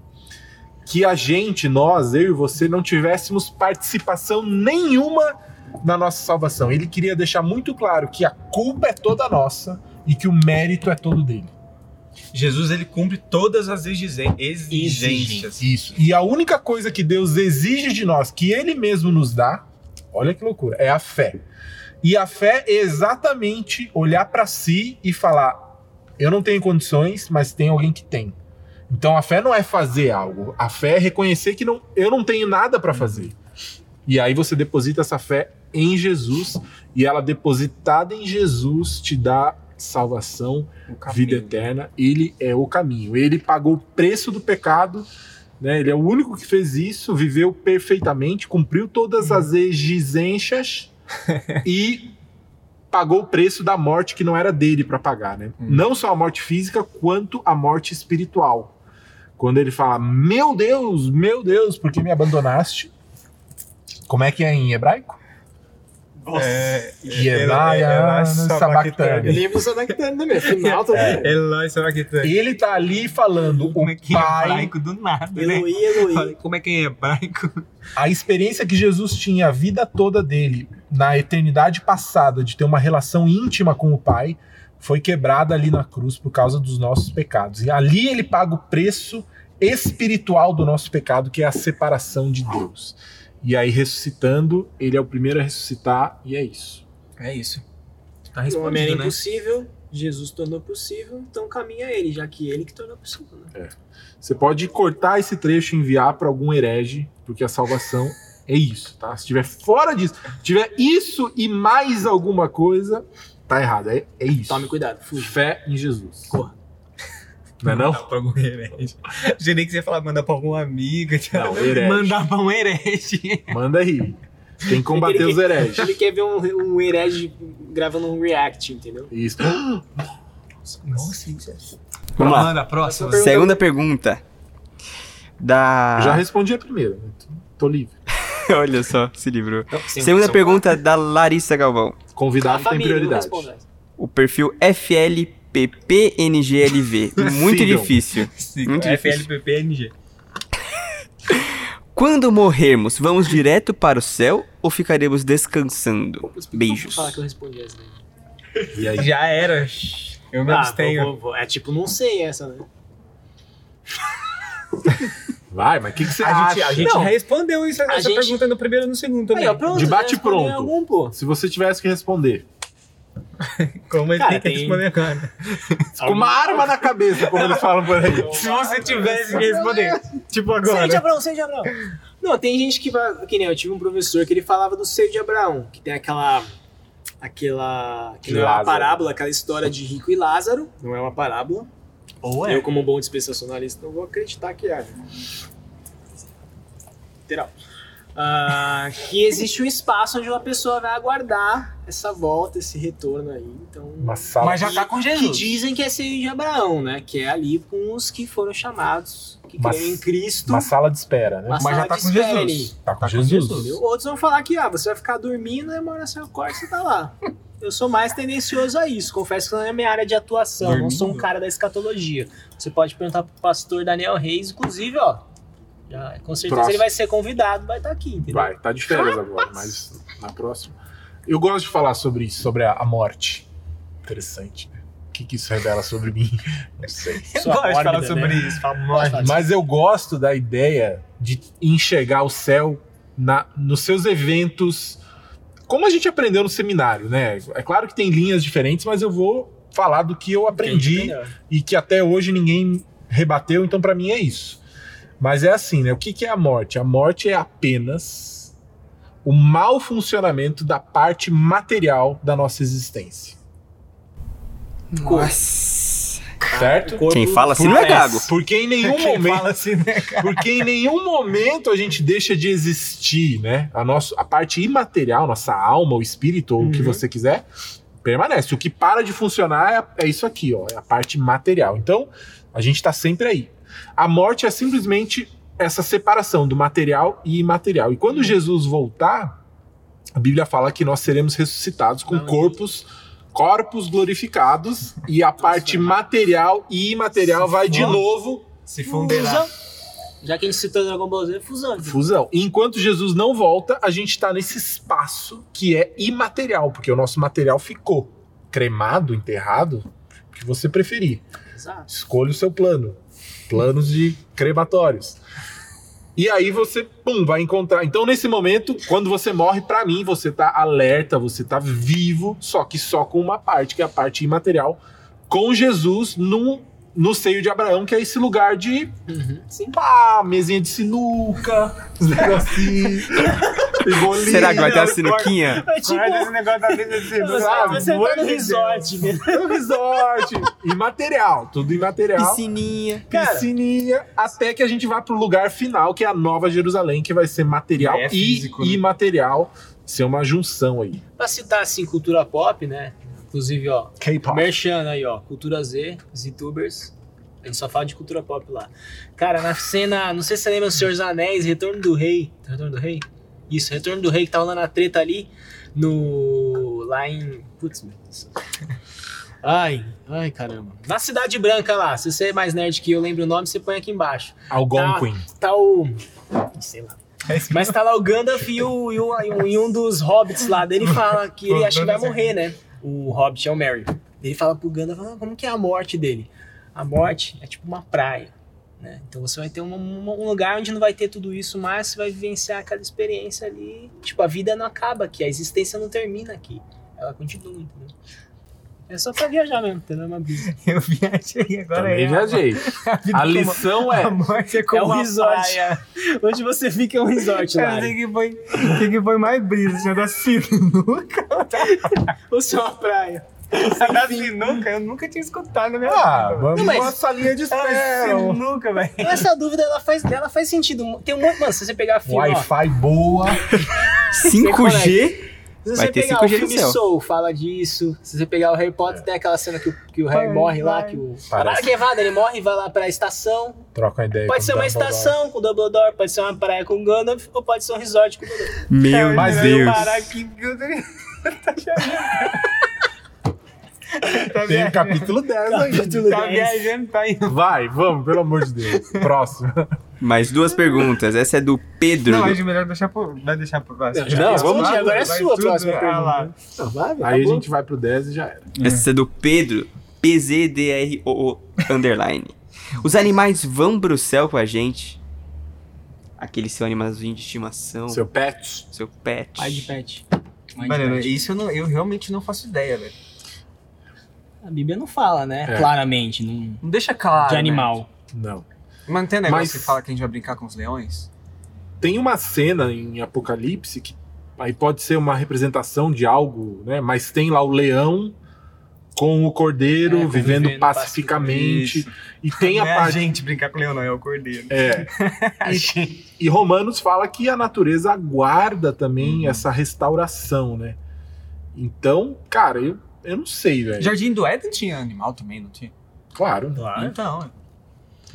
que a gente, nós, eu e você, não tivéssemos participação nenhuma na nossa salvação. Ele queria deixar muito claro que a culpa é toda nossa e que o mérito é todo dele. Jesus, ele cumpre todas as exigências. Isso. E a única coisa que Deus exige de nós, que Ele mesmo nos dá, olha que loucura, é a fé. E a fé é exatamente olhar para si e falar: eu não tenho condições, mas tem alguém que tem. Então a fé não é fazer algo, a fé é reconhecer que não, eu não tenho nada para fazer. E aí você deposita essa fé em Jesus e ela depositada em Jesus te dá salvação, vida eterna. Ele é o caminho. Ele pagou o preço do pecado, né? Ele é o único que fez isso, viveu perfeitamente, cumpriu todas as exigências e pagou o preço da morte que não era dele para pagar, né? Não só a morte física, quanto a morte espiritual. Quando ele fala: "Meu Deus, meu Deus, por que me abandonaste?" Como é que é em hebraico? É. Eu lembro do Sabactano também. Final tá vendo? Eloi Sabachthani. Ele tá ali falando Como o é que é pai hebraico do nada, né? Eloi, Eloi. Falei, Como é que é hebraico? a experiência que Jesus tinha a vida toda dele, na eternidade passada, de ter uma relação íntima com o Pai, foi quebrada ali na cruz por causa dos nossos pecados. E ali ele paga o preço espiritual do nosso pecado, que é a separação de Deus. E aí, ressuscitando, ele é o primeiro a ressuscitar, e é isso. É isso. Tá O homem era respondido, né? impossível, Jesus tornou possível, então caminha ele, já que ele que tornou possível. Né? Você pode cortar esse trecho e enviar para algum herege, porque a salvação é isso, tá? Se estiver fora disso, tiver isso e mais alguma coisa, tá errado. É, é isso. Tome cuidado, fuja. Fé em Jesus. Corra. Não é não? Mandar pra algum herege. Achei nem que você ia falar mandar pra algum amigo. Não, herege. Mandar pra um herege. Manda aí. Tem que combater Ele os hereges. Ele quer ver um, um herege gravando um react, entendeu? Isso. Nossa, isso é... Vamos lá. Manda a próxima. Pergunta- Segunda pergunta. Da. Eu já respondi a primeira. né? Tô livre. Olha só, se livrou. Então, sim, Segunda pergunta da Larissa Galvão. Convidado tem prioridade. O perfil FLPPNGLV. Muito Sigam. difícil. Sim, Muito difícil. FLPPNG. Quando morrermos, vamos direto para o céu ou ficaremos descansando? Beijos. falar que eu respondi essa daí? E aí? Já era. Eu me Ah, abstenho. vou- vou- é tipo, não sei essa, né? Vai, mas o que, que você A gente, acha? a gente Não, respondeu isso, essa gente- pergunta no primeiro e no segundo também. Aí, ó, pronto, De já bate pronto. Algum, pô. Se você tivesse que responder. Como ele Cara, tem que tem- responder, cara. Com uma arma na cabeça, como eles falam por aí. Se você tivesse que responder, tipo Seio de agora. Abraão, seio de Abraão. Não, tem gente que vai. Que nem eu tive um professor que ele falava do seio de Abraão, que tem aquela. Aquela. Que não é uma parábola, aquela história de Rico e Lázaro. Não é uma parábola. Ou Eu, como bom dispensacionalista, não vou acreditar que é. Literal. Ah, que existe um espaço onde uma pessoa vai aguardar essa volta, esse retorno aí. Então, Uma sala. Mas já tá com que Jesus. dizem que é seio de Abraão, né? Que é ali com os que foram chamados, que Mas- creem em Cristo. Uma sala de espera, né? uma Mas já sala tá de com Jesus. ali. Tá com Tá com Jesus. Jesus. Entendeu? Outros vão falar que ah, você vai ficar dormindo e uma hora você acorda e você tá lá. Eu sou mais tendencioso a isso. Confesso que não é minha área de atuação. Não sou um Dormindo? cara da escatologia. Você pode perguntar pro pastor Daniel Reis, inclusive, ó. Já, com certeza Próximo. ele vai ser convidado, vai estar aqui, entendeu? Vai, tá de férias agora, mas na próxima. Eu gosto de falar sobre isso, sobre a, a morte. Interessante, né? O que, que isso revela sobre mim? Não sei. Eu Sua gosto de falar mórbida, sobre né? isso. Falar. Mas eu gosto da ideia de enxergar o céu na, nos seus eventos, como a gente aprendeu no seminário, né? É claro que tem linhas diferentes, mas eu vou falar do que eu aprendi e que até hoje ninguém rebateu, então pra mim é isso. Mas é assim, né? O que, que é a morte? A morte é apenas o mau funcionamento da parte material da nossa existência. Nossa. Certo? Quem fala assim não é gago. Porque em nenhum Quem momento. fala assim, cara? Porque em nenhum momento a gente deixa de existir, né? A, nossa, a parte imaterial, nossa alma, o espírito, ou o que Uhum. você quiser, permanece. O que para de funcionar é, é isso aqui, ó, é a parte material. Então, a gente tá sempre aí. A morte é simplesmente essa separação do material e imaterial. E quando Jesus voltar, a Bíblia fala que nós seremos ressuscitados com corpos corpos glorificados e a parte material e imaterial vai de novo Se funderá. Fusão. Já que a gente citou Dragon Ball Z, fusão. Fusão. E enquanto Jesus não volta, a gente tá nesse espaço que é imaterial, porque o nosso material ficou cremado, enterrado, o que você preferir. Exato. Escolha o seu plano. Planos de crematórios. E aí você, pum, vai encontrar. Então, nesse momento, quando você morre, pra mim, você tá alerta, você tá vivo, só que só com uma parte, que é a parte imaterial, com Jesus num, no seio de Abraão, que é esse lugar de Uhum. Sim. pá, mesinha de sinuca, os negocinhos. tem bolinha. Será que vai ter a sinuquinha? É tipo, esse negócio da assim, você, sabe? você tá no de resort, né? No resort. Imaterial, tudo imaterial. Piscininha. Cara. Piscininha, até que a gente vá pro lugar final, que é a Nova Jerusalém, que vai ser material É físico, e né? imaterial. Ser uma junção aí. Pra citar assim, cultura pop, né? Inclusive, ó, K-pop. Merchan aí, ó, Cultura Z, ZTubers. A gente só fala de cultura pop lá. Cara, na cena, não sei se você lembra Senhor dos Anéis, Retorno do Rei. Retorno do Rei? Isso, Retorno do Rei, que tá rolando a treta ali no. lá em. Putz, meu Deus. Ai, ai caramba. Na Cidade Branca lá, se você é mais nerd que eu, lembra o nome, você põe aqui embaixo. Algonquin. Tá o. Sei lá. Mas tá lá o Gandalf e, o, e, o- e um dos hobbits lá dele fala que ele acha que vai morrer, né? O hobbit é o Merry. Ele fala pro Gandalf, ah, como que é a morte dele? A morte é tipo uma praia, né? Então você vai ter um, um- lugar onde não vai ter tudo isso, mas você vai vivenciar aquela experiência ali. Tipo, a vida não acaba aqui, a existência não termina aqui. Ela continua, entendeu? É só pra viajar mesmo, entendeu? É uma brisa. Eu viajei agora. Também é viajei. A como- lição é. A morte é como É um uma resort. praia. Onde você fica é um resort não sei que foi, que que foi mais brisa, se é da sinuca Ou se é uma praia. da sinuca, eu nunca tinha escutado na minha Ah, vida. vamos mas- numa salinha de espera. sinuca, velho. Essa dúvida ela faz, ela faz sentido. Tem um monte. Mano, se você pegar filme. ó, Wi-Fi boa. 5G. Se vai você ter pegar 5G o filme céu. Soul, fala disso. Se você pegar o Harry Potter, tem aquela cena que o, que o Harry Vai, morre lá, vai. que o. Parece. A Quevada, ele morre e vai lá pra estação. Troca uma ideia. Pode ser uma Dumbledore. estação com o Dumbledore, pode ser uma praia com o Gandalf, ou pode ser um resort com o Dumbledore. Meu Mas Deus. parar aqui porque eu tá Tem o capítulo 10 aí. Capítulo Tá 10. viajando, tá indo. Vai, vamos, pelo amor de Deus. Próximo. Mais duas perguntas. Essa é do Pedro. Não, acho melhor deixar pro... Vai deixar pro próximo. Não, Não, vamos Vai agora é sua vai a próxima pergunta. Ah, lá. Não, vai, Aí a acabou. gente vai pro 10 e já era. Essa é do Pedro. PZDROO underline. Os animais vão pro céu com a gente? Aquele seu animalzinho de estimação, seu, Seu pet. pet. Pai de pet. Mano, pet. isso eu, não, eu realmente não faço ideia, velho. A Bíblia não fala, né? É. Claramente, não... Não deixa claro, de né? animal. Não. Mas não tem negócio Mas- que fala que a gente vai brincar com os leões? Tem uma cena em Apocalipse que aí pode ser uma representação de algo, né? Mas tem lá o leão com o cordeiro, É, vivendo convivendo pacificamente. Isso. E tem a não é a parte. gente brincar com o leão, não, é o cordeiro. É. E Romanos fala que a natureza aguarda também essa restauração, né? Então, cara, eu, eu não sei, velho. Jardim do Éden tinha animal também, não tinha? Claro. Claro. Então,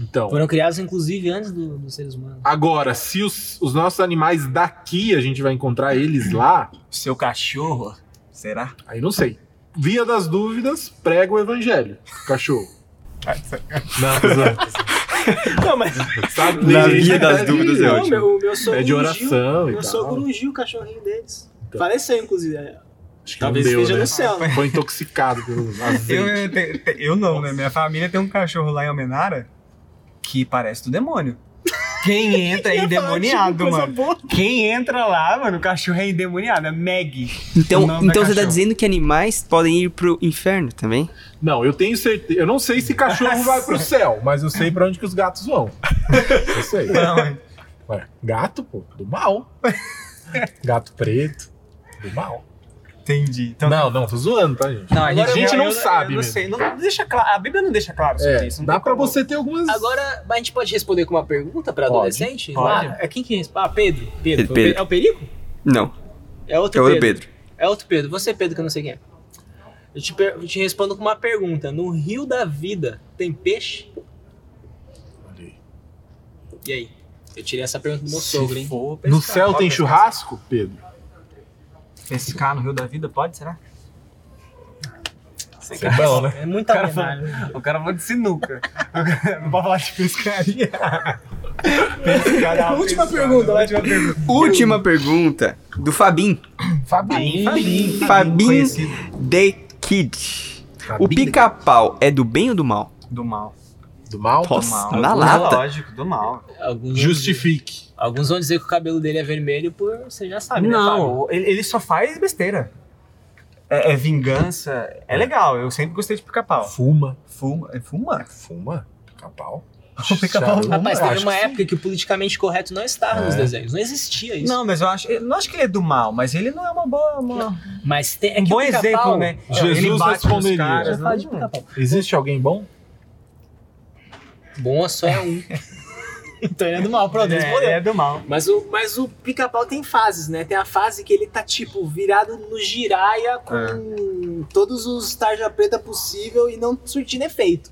Então. Foram criados, inclusive, antes do- dos seres humanos. Agora, se os, os nossos animais daqui a gente vai encontrar eles lá, seu cachorro, será? aí não sei. Via das dúvidas, prega o evangelho. Cachorro. Não, zoando, tô zoando. Não, mas. Sabe? Na via das dúvidas é Não, ótimo. meu, meu sogro É de ungiu- oração e Meu tal. sogro ungiu o cachorrinho deles. Então. Faleceu, inclusive. É. Acho que Talvez não deu, esteja né? no céu, né? Foi intoxicado pelo Eu, azeite. te- te- eu não, né? Minha família tem um cachorro lá em Almenara que parece do demônio. Quem entra é endemoniado, Coisa mano. boa. Quem entra lá, mano, o cachorro é endemoniado, é Meg. Então, então você tá dizendo que animais podem ir pro inferno também? Não, eu tenho certeza. Eu não sei se cachorro vai pro céu, mas eu sei pra onde que os gatos vão. Eu sei. Não, é. Ué, gato, pô, do mal. Gato preto, do mal. Entendi. Então, Não, não, tô zoando, tá, gente? não, a gente eu- não eu- sabe eu não mesmo. sei, não deixa claro, a Bíblia não deixa claro sobre É, isso. não dá pra como- você ter algumas. Agora, a gente pode responder com uma pergunta pra adolescente? pode. Ah, é quem que responde? Ah, Pedro. Pedro. Pedro, Pedro. É o Perico? Não. É outro É o Pedro. Pedro. É outro Pedro. Você, Pedro, que eu não sei quem é. Eu te, eu te respondo com uma pergunta. No rio da vida tem peixe? Olha aí. E aí? Eu tirei essa pergunta do meu Se sogro, hein? for No pescar, céu tem pescar. churrasco, Pedro? Pescar no Rio da Vida pode, será? Isso é bom, né? É muita cara homenagem. O cara falou de sinuca. Não pode falar de pescaria. Última pescada. pergunta, vai. Última pergunta. Última pergunta do Fabim. Fabinho. Fabinho. Fabinho Conhecido The Kid. O Fabinho. pica-pau é do bem ou do mal? Do mal. Do mal? Nossa, mal. na Do lata. Lógico, do mal. Justifique. Alguns vão dizer que o cabelo dele é vermelho por... Você já sabe, né? Não, ele, ele só faz besteira. É, é vingança. É legal, eu sempre gostei de pica-pau. Fuma. Fuma. É fuma? Fuma? Pica-pau? Rapaz, teve uma que sim. época que o politicamente correto não estava nos É. desenhos. Não existia isso. Não, mas eu acho. Eu não acho que ele é do mal, mas ele não é uma boa. Uma, Mas tem, é um que bom exemplo, né? Jesus ele bate nos responderia. caras. Não- pica-pau. Existe alguém bom? Bom só é um. então ele é do mal, pronto, respondeu. É, é do mal. Mas o, mas o pica-pau tem fases, né? Tem a fase que ele tá, tipo, virado no giraia com todos os tarja preta possível e não surtindo efeito.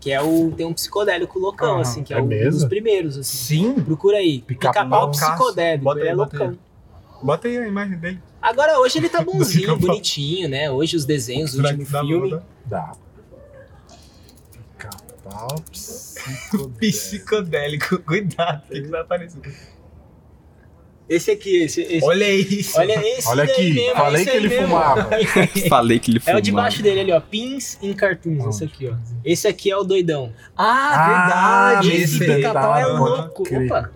Que é o. Tem um psicodélico loucão, Aham. assim, que é, É um mesmo? dos primeiros, assim. Sim. Procura aí. Pica-pau Pica-pau Cássio. psicodélico, Bota ele aí, é bota aí. loucão. Bota aí a imagem dele. Agora hoje ele tá bonzinho, Pica-pau. bonitinho, né? Hoje os desenhos, o Será último que dá pra filme. botar? Dá. Pica-pau psicodélico. Psicodélico. Cuidado, o que vai aparecer? Esse aqui, esse. esse. Olha isso. Olha esse Olha aqui, mesmo, falei esse que ele mesmo. fumava. Falei que ele É fumava. o de baixo dele ali, ó. Pins in Cartoons, esse aqui, ó. Esse aqui é o doidão. Ah, verdade. esse pica-pau é louco. crer.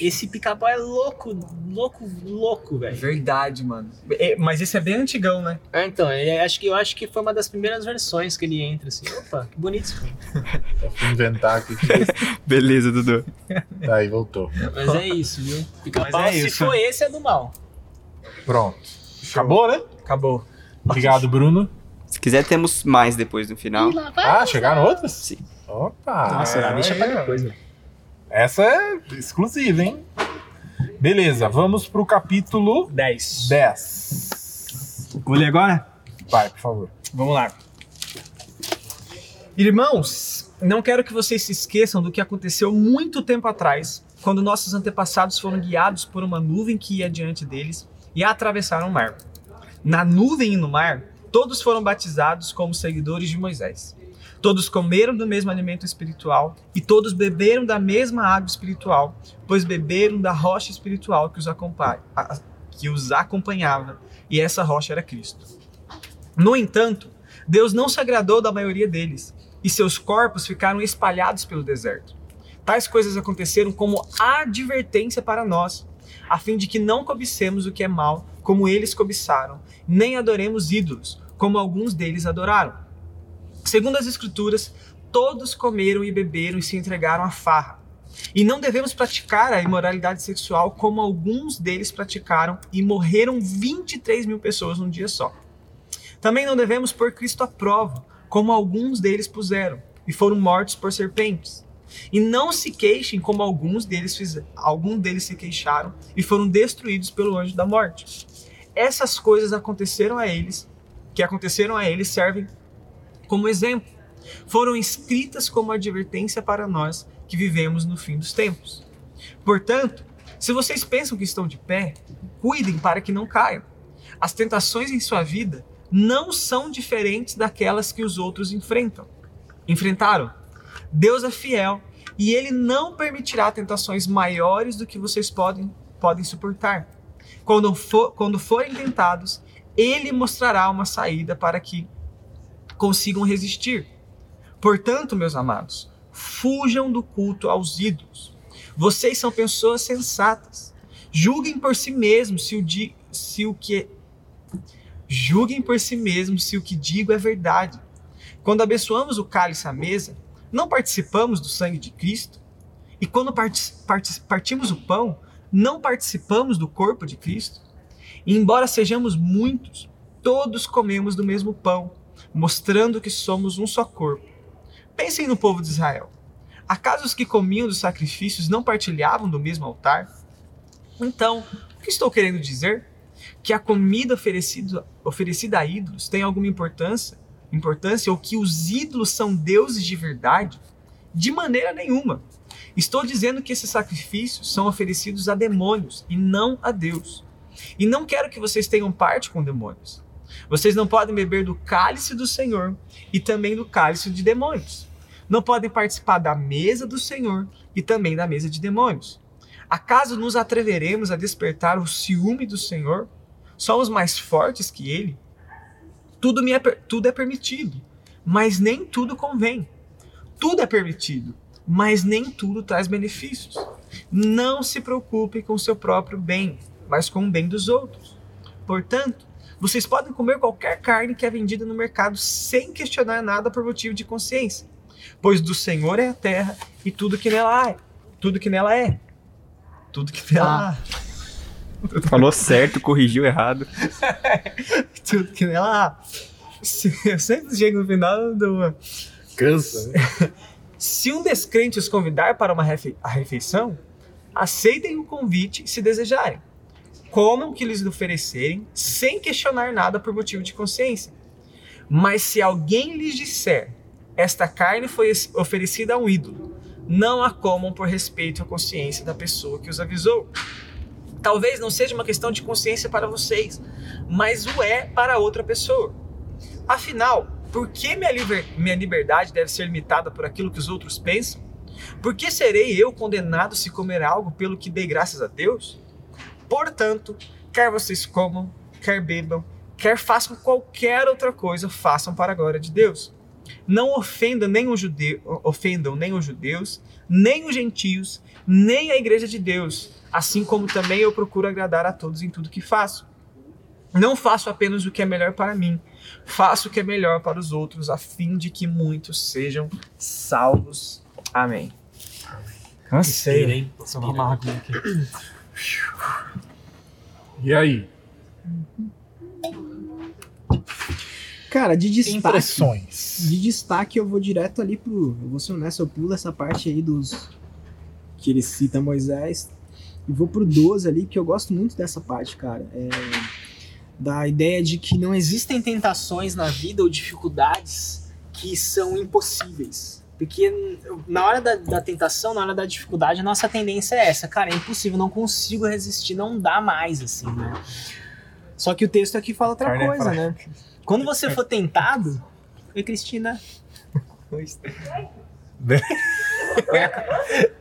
Esse pica-pau é louco, louco, louco, velho. Verdade, mano. É, mas esse é bem antigão, né? É, então, ele, acho que, eu acho que foi uma das primeiras versões que ele entra, assim. Opa, que bonito isso. Eu fui inventar aqui. Beleza, Dudu. Tá aí, voltou. Mas é isso, viu? Pica-pau, Mas é se isso. for esse, é do mal. Pronto. Acabou, né? Acabou. Obrigado, Bruno. Se quiser, temos mais depois no final. Ah, chegaram outras? Sim. Opa! Nossa, é, deixa pra é. depois, né? Essa é exclusiva, hein? Beleza, vamos pro capítulo 10. 10. Vou ler agora? Vai, por favor. Vamos lá. Irmãos, não quero que vocês se esqueçam do que aconteceu muito tempo atrás, quando nossos antepassados foram guiados por uma nuvem que ia diante deles e atravessaram o mar. Na nuvem e no mar, todos foram batizados como seguidores de Moisés. Todos comeram do mesmo alimento espiritual e todos beberam da mesma água espiritual, pois beberam da rocha espiritual que os, acompanha, que os acompanhava, e essa rocha era Cristo. No entanto, Deus não se agradou da maioria deles, e seus corpos ficaram espalhados pelo deserto. Tais coisas aconteceram como advertência para nós, a fim de que não cobicemos o que é mal, como eles cobiçaram, nem adoremos ídolos, como alguns deles adoraram. Segundo as Escrituras, todos comeram e beberam e se entregaram à farra. E não devemos praticar a imoralidade sexual como alguns deles praticaram e morreram 23 mil pessoas num dia só. Também não devemos pôr Cristo à prova, como alguns deles puseram, e foram mortos por serpentes. E não se queixem como alguns deles fizeram, alguns deles se queixaram e foram destruídos pelo anjo da morte. Essas coisas aconteceram a eles, que aconteceram a eles servem como exemplo. Foram escritas como advertência para nós que vivemos no fim dos tempos. Portanto, se vocês pensam que estão de pé, cuidem para que não caiam. As tentações em sua vida não são diferentes daquelas que os outros enfrentam. Enfrentaram. Deus é fiel e ele não permitirá tentações maiores do que vocês podem, podem suportar. Quando, for, quando forem tentados, ele mostrará uma saída para que consigam resistir. Portanto, meus amados, fujam do culto aos ídolos. Vocês são pessoas sensatas. Julguem por si mesmos se o, di, se o que julguem por si mesmos se o que digo é verdade. Quando abençoamos o cálice à mesa, não participamos do sangue de Cristo? E quando partimos o pão, não participamos do corpo de Cristo? E embora sejamos muitos, todos comemos do mesmo pão, mostrando que somos um só corpo. Pensem no povo de Israel. Acaso os que comiam dos sacrifícios não partilhavam do mesmo altar? Então, o que estou querendo dizer? Que a comida oferecida, oferecida a ídolos tem alguma importância? Importância ou que os ídolos são deuses de verdade? De maneira nenhuma. Estou dizendo que esses sacrifícios são oferecidos a demônios e não a Deus. E não quero que vocês tenham parte com demônios. Vocês não podem beber do cálice do Senhor e também do cálice de demônios. Não podem participar da mesa do Senhor e também da mesa de demônios. Acaso nos atreveremos a despertar o ciúme do Senhor? Somos mais fortes que ele? Tudo, me é, tudo é permitido, mas nem tudo convém. Tudo é permitido, mas nem tudo traz benefícios. Não se preocupe com seu próprio bem, mas com o bem dos outros. Portanto, vocês podem comer qualquer carne que é vendida no mercado sem questionar nada por motivo de consciência, pois do Senhor é a terra e tudo que nela é. Tudo que nela é. Tudo que nela há. Falou certo, corrigiu errado. tudo que nela há. Eu sempre chego no final do. Cansa, né? Se um descrente os convidar para uma refe a refeição, aceitem o convite se desejarem. Comam que lhes oferecerem, sem questionar nada por motivo de consciência. Mas se alguém lhes disser, esta carne foi oferecida a um ídolo, não a comam por respeito à consciência da pessoa que os avisou. Talvez não seja uma questão de consciência para vocês, mas o é para outra pessoa. Afinal, por que minha, liber... minha liberdade deve ser limitada por aquilo que os outros pensam? Por que serei eu condenado se comer algo pelo que dei graças a Deus? Portanto, quer vocês comam, quer bebam, quer façam qualquer outra coisa, façam para a glória de Deus. Não ofendam nem os, judeus, ofendam nem os judeus, nem os gentios, nem a igreja de Deus, assim como também eu procuro agradar a todos em tudo que faço. Não faço apenas o que é melhor para mim, faço o que é melhor para os outros, a fim de que muitos sejam salvos. Amém. Cansei, hein? Só uma mágoa aqui. E aí? Cara, de destaque. Impressões. De destaque eu vou direto ali pro. Eu vou ser honesto, eu pulo essa parte aí dos. Que ele cita Moisés. E vou pro 12 ali, porque eu gosto muito dessa parte, cara. É, da ideia de que Não existem tentações na vida ou dificuldades que são impossíveis. Porque na hora da, da tentação, na hora da dificuldade, a nossa tendência é essa. Cara, é impossível, não consigo resistir, não dá mais, assim, né? Só que o texto aqui fala outra Carne é coisa, fraca. né? Quando você for tentado. Oi, Cristina.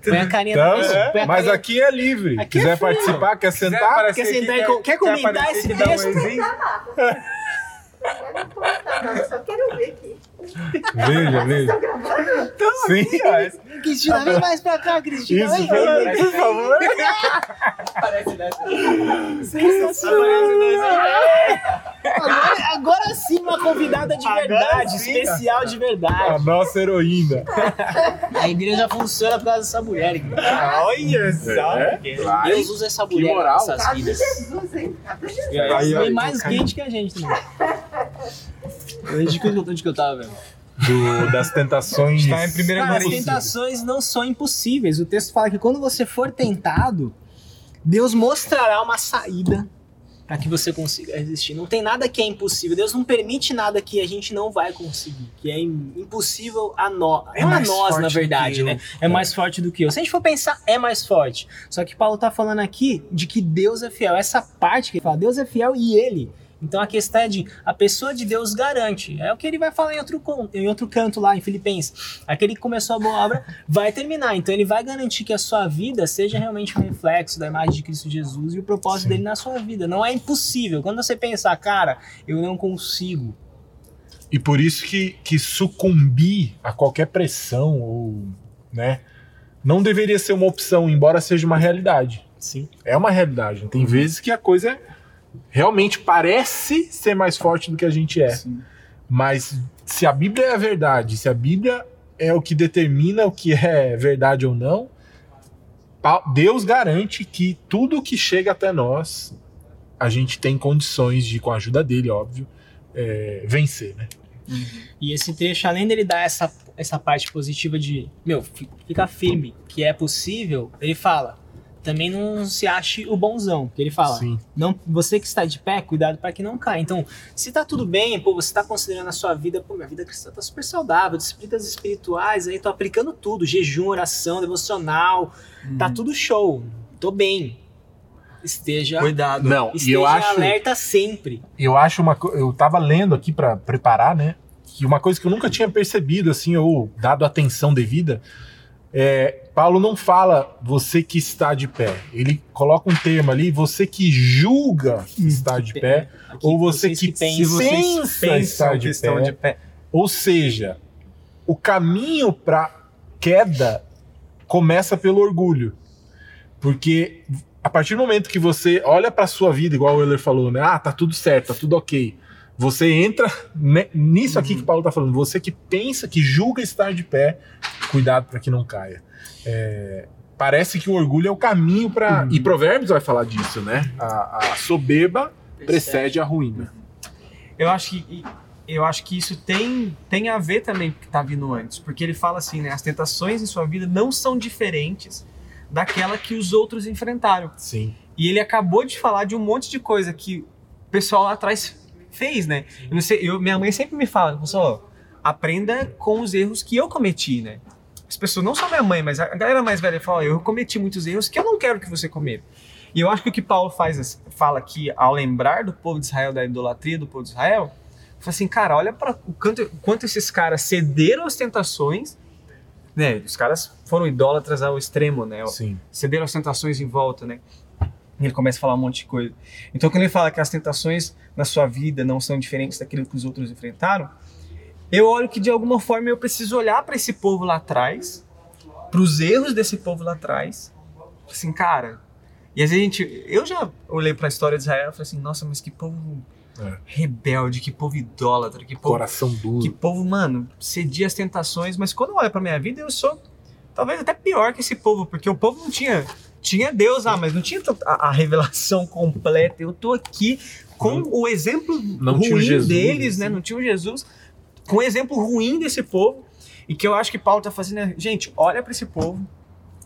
Põe a carinha Então, no é, põe a mas carinha- aqui é livre. Aqui é quiser frio. participar, quer sentar? Quer sentar e co- quer comentar esse que um texto? exinho? Eu não tô não, eu só quero ver aqui. Veja, veja. Sim, Cristina, vem mais pra cá, Cristina. isso, vem, vem, vem. por favor. Agora, agora sim, uma convidada de Agora verdade, sim, especial de A verdade. nossa heroína. A igreja funciona por causa dessa mulher. cara. Olha só. É, Deus usa essa mulher moral. nas nossas Cadê vidas. Jesus, hein? Aí, Foi ó, mais quente que a gente também. Onde que, eu- onde que eu tava, velho? do- das tentações. Está em primeira Cara, as tentações não são impossíveis. O texto fala que quando você for tentado, Deus mostrará uma saída para que você consiga resistir. Não tem nada que é impossível. Deus não permite nada que a gente não vai conseguir, que é im- impossível a nós. É não a mais nós, na verdade, né? É mais forte do que eu. Se a gente for pensar, é mais forte. Só que Paulo tá falando aqui de que Deus é fiel. Essa parte que ele fala, Deus é fiel e ele. Então a questão é de a pessoa de Deus garante. É o que ele vai falar em outro, em outro canto lá em Filipenses. Aquele que começou a boa obra vai terminar. Então ele vai garantir que a sua vida seja realmente um reflexo da imagem de Cristo Jesus e o propósito Sim. dele na sua vida. Não é impossível. Quando você pensar, cara, eu não consigo. E por isso que, que sucumbir a qualquer pressão ou, né, não deveria ser uma opção, embora seja uma realidade. Sim. É uma realidade. Tem vezes que a coisa realmente parece ser mais forte do que a gente é. Sim. Mas se a Bíblia é a verdade, se a Bíblia é o que determina o que é verdade ou não, Deus garante que tudo que chega até nós, a gente tem condições de, com a ajuda dele, óbvio, é, vencer, né? E esse trecho, além dele dar essa, essa parte positiva de, meu, fi- fica firme, que é possível, ele fala, também não se ache o bonzão, que ele fala, Sim. não, você que está de pé, cuidado para que não caia. Então, se tá tudo bem, pô, você tá considerando a sua vida, pô, minha vida cristã tá super saudável, disciplinas espirituais, aí tô aplicando tudo, jejum, oração, devocional, tá tudo show, tô bem. Esteja, Cuidado. Não, e esteja eu acho, alerta sempre. eu acho uma co- eu tava lendo aqui pra preparar, né? Que uma coisa que eu nunca tinha percebido assim ou dado atenção devida é Paulo não fala você que está de pé. Ele coloca um termo ali, você que julga estar de pé, Aqui, ou você que, se pensa estar que de pé. de pé. Ou seja, o caminho para queda começa pelo orgulho. Porque a partir do momento que você olha para sua vida, igual o Euler falou, né? Ah, tá tudo certo, tá tudo ok. Você entra ne- nisso aqui que o Paulo tá falando. Você que pensa, que julga estar de pé, cuidado para que não caia. É, parece que o orgulho é o caminho para. E Provérbios vai falar disso, né? A, a soberba precede a ruína. Eu acho que eu acho que isso tem, tem a ver também com o que tá vindo antes, porque ele fala assim, né, as tentações em sua vida não são diferentes daquela que os outros enfrentaram. Sim. E ele acabou de falar de um monte de coisa que o pessoal lá atrás fez, né? Eu não sei, eu, minha mãe sempre me fala, pessoal, aprenda com os erros que eu cometi, né? As pessoas, não só minha mãe, mas a galera mais velha fala, eu cometi muitos erros que eu não quero que você cometa. E eu acho que o que Paulo faz, fala aqui, ao lembrar do povo de Israel, da idolatria do povo de Israel, fala assim, cara, olha para o quanto, quanto esses caras cederam às tentações, né? Os caras foram idólatras ao extremo, né? Sim. cederam as tentações em volta, né? E ele começa a falar um monte de coisa. Então, quando ele fala que as tentações na sua vida não são diferentes daquilo que os outros enfrentaram, eu olho que de alguma forma eu preciso olhar para esse povo lá atrás, para os erros desse povo lá atrás, assim, cara. E às vezes a gente, eu já olhei para a história de Israel e falei assim, nossa, mas que povo É. rebelde, que povo idólatra, que povo Coração duro. que povo, mano, cedia as tentações, mas quando eu olho pra minha vida, eu sou talvez até pior que esse povo, porque o povo não tinha. Tinha Deus lá, mas não tinha a, a revelação completa. Eu tô aqui com o exemplo não o ruim Jesus, deles, né? Não tinha o Jesus. Com o exemplo ruim desse povo. E que eu acho que Paulo tá fazendo é, gente, olha pra esse povo,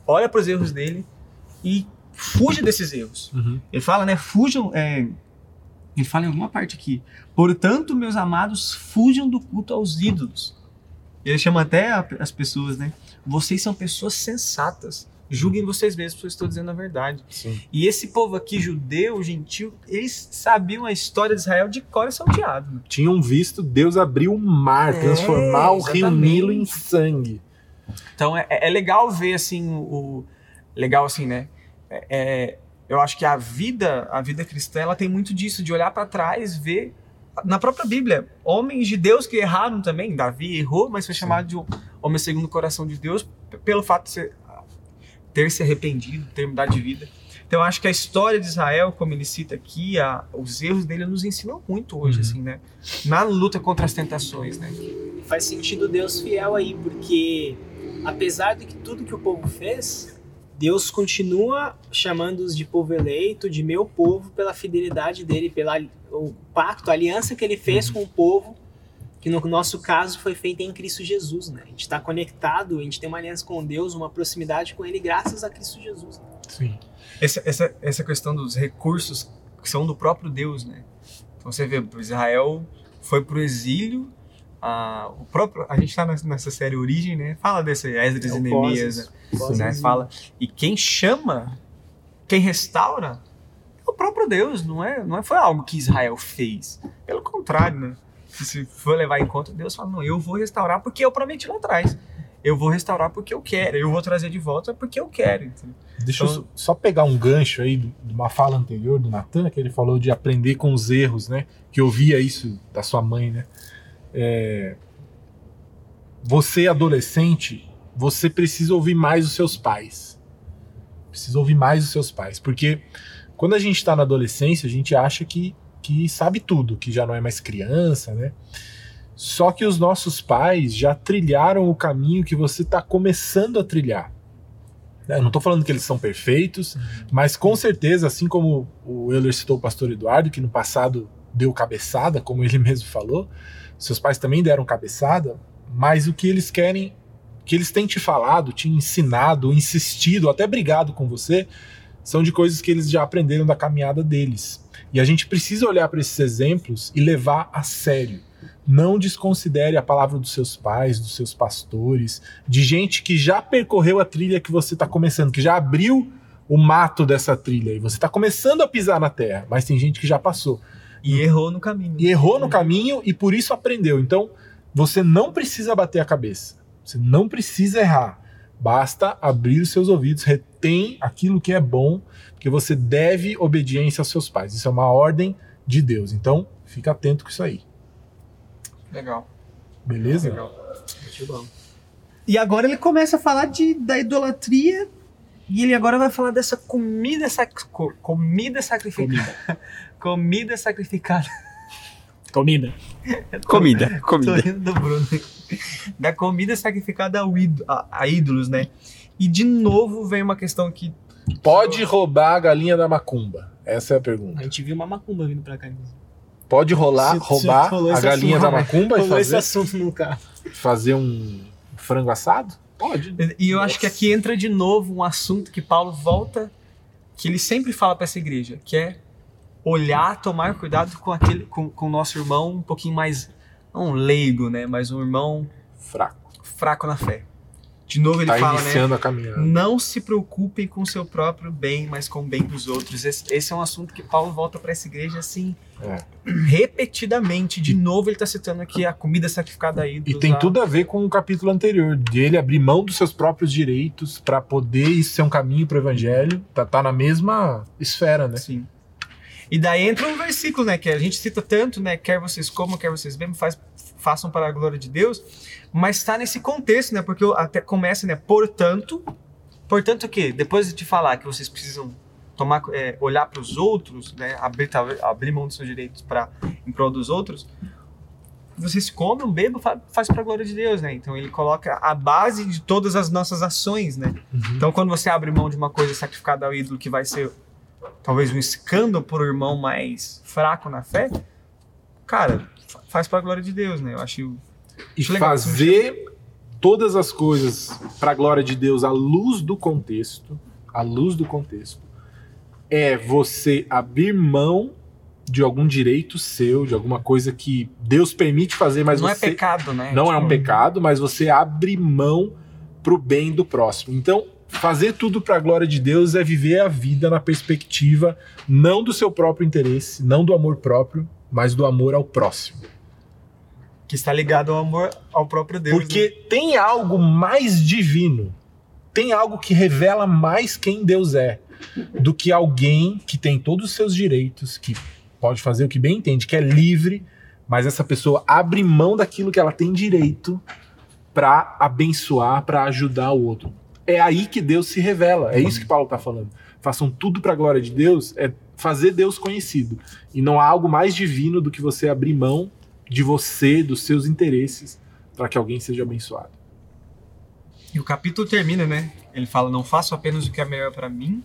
olha pros erros dele e fuja desses erros. Uhum. Ele fala, né? Fujam. é, ele fala em alguma parte aqui. Portanto, meus amados, fujam do culto aos ídolos. Ele chama até a- as pessoas, né? Vocês são pessoas sensatas. Julguem vocês mesmos, porque eu estou dizendo a verdade. Sim. E esse povo aqui, judeu, gentil, eles sabiam a história de Israel de cor e salteado. tinham visto Deus abrir o mar, É, transformar o rio. Nilo em sangue. Então é, é legal ver assim o, o- legal assim, né? É, é, eu acho que a vida, a vida cristã, ela tem muito disso de olhar para trás, ver na própria Bíblia homens de Deus que erraram também. Davi errou, mas foi chamado de um homem segundo o coração de Deus pelo fato de ser, ter se arrependido, ter mudado de vida. Então eu acho que a história de Israel, como ele cita aqui, a- os erros dele nos ensinam muito hoje, Uhum. assim, né? Na luta contra as tentações, né? faz sentido Deus fiel aí, porque apesar de que tudo que o povo fez, Deus continua chamando-os de povo eleito, de meu povo, pela fidelidade dele, pela o pacto, a aliança que ele fez com o povo que no nosso caso foi feita em Cristo Jesus, né? A gente está conectado, a gente tem uma aliança com Deus, uma proximidade com Ele graças a Cristo Jesus. Sim. Essa, essa, essa questão dos recursos que são do próprio Deus, né? Então você vê, Israel foi pro exílio, a, o próprio, a gente está nessa série Origem, né? Fala desse Esdras É e o Neemias, né? pós-exílio. Fala, e quem chama, quem restaura, é o próprio Deus, não é, não é foi algo que Israel fez. Pelo contrário, né? Se- for levar em conta, Deus fala, não, eu vou restaurar porque eu prometi lá atrás. Eu vou restaurar porque eu quero, eu vou trazer de volta porque eu quero. entendeu? Deixa eu Então- só- só pegar um gancho aí de de uma fala anterior do Natan, que ele falou de aprender com os erros, né? Que eu via isso da sua mãe, né? É, Você, adolescente, você precisa ouvir mais os seus pais. Precisa ouvir mais os seus pais. Porque quando a gente está na adolescência, a gente acha que, que sabe tudo, que já não é mais criança, né? Só que os nossos pais já trilharam o caminho que você está começando a trilhar. Eu não estou falando que eles são perfeitos, mas com certeza, assim como o Euler citou o pastor Eduardo, que no passado deu cabeçada, como ele mesmo falou, seus pais também deram cabeçada, mas o que eles querem, que eles têm te falado, te ensinado, insistido, até brigado com você, são de coisas que eles já aprenderam da caminhada deles. E a gente precisa olhar para esses exemplos e levar a sério. Não desconsidere a palavra dos seus pais, dos seus pastores, de gente que já percorreu a trilha que você está começando, que já abriu o mato dessa trilha e você está começando a pisar na terra, mas tem gente que já passou E errou no caminho. e errou no caminho e por isso aprendeu. Então, você não precisa bater a cabeça. Você não precisa errar. Basta abrir os seus ouvidos, retém aquilo que é bom, porque você deve obediência aos seus pais. Isso é uma ordem de Deus. Então, fica atento com isso aí. Legal. Beleza? Muito bom. E agora ele começa a falar de, da idolatria e ele agora vai falar dessa comida, sac, co- comida sacrificada. Comida. sacrificada. Comida. Comida, Tô comida. rindo do Bruno. Da comida sacrificada ao ído- a, a ídolos, né? E de novo vem uma questão que Pode roubar a galinha da macumba? Essa é a pergunta. A gente viu uma macumba vindo pra cá. Pode rolar, Se- se roubar rolou a galinha assunto, da macumba e Rolou esse fazer, assunto no carro. fazer um frango assado? Pode. E eu acho que aqui entra de novo um assunto que Paulo volta, que ele sempre fala para essa igreja, que é olhar, tomar cuidado com aquele, com, com o nosso irmão um pouquinho mais, não um leigo, né, mas um irmão Fraco. fraco na fé. De novo ele Tá fala, né, não se preocupem com o seu próprio bem, mas com o bem dos outros. Esse, esse é um assunto que Paulo volta para essa igreja assim, É. repetidamente. De novo ele tá citando aqui a comida sacrificada a E tem tudo a ver com o capítulo anterior, de ele abrir mão dos seus próprios direitos para poder isso ser um caminho pro evangelho. Tá, tá na mesma esfera, né? Sim. E daí entra um versículo, né, que a gente cita tanto, né, quer vocês comam, quer vocês bebam, faz, façam para a glória de Deus, mas está nesse contexto, né, porque até começa, né, portanto, portanto o quê? Depois de te falar que vocês precisam tomar, é, olhar para os outros, né, abrir, abrir mão dos seus direitos para em prol dos outros, vocês comam, bebam, fa- faz para a glória de Deus, né? Então ele coloca a base de todas as nossas ações, né? Então, quando você abre mão de uma coisa sacrificada ao ídolo que vai ser talvez um escândalo por um irmão mais fraco na fé, cara, fa- faz pra glória de Deus, né? Eu acho. E Acho legal, fazer todas as coisas para a glória de Deus à luz do contexto, à luz do contexto, é você abrir mão de algum direito seu, de alguma coisa que Deus permite fazer, mas não você é pecado, né? não é um Tipo, pecado, mas você abre mão pro bem do próximo. Então, fazer tudo para a glória de Deus é viver a vida na perspectiva não do seu próprio interesse, não do amor próprio, mas do amor ao próximo. Que está ligado ao amor ao próprio Deus. Porque né? tem algo mais divino, tem algo que revela mais quem Deus é, do que alguém que tem todos os seus direitos, que pode fazer o que bem entende, que é livre, mas essa pessoa abre mão daquilo que ela tem direito para abençoar, para ajudar o outro. É aí que Deus se revela. É isso que Paulo está falando. Façam tudo para a glória de Deus, é fazer Deus conhecido. E não há algo mais divino do que você abrir mão de você, dos seus interesses, para que alguém seja abençoado. E o capítulo termina, né? Ele fala: Não faço apenas o que é melhor para mim,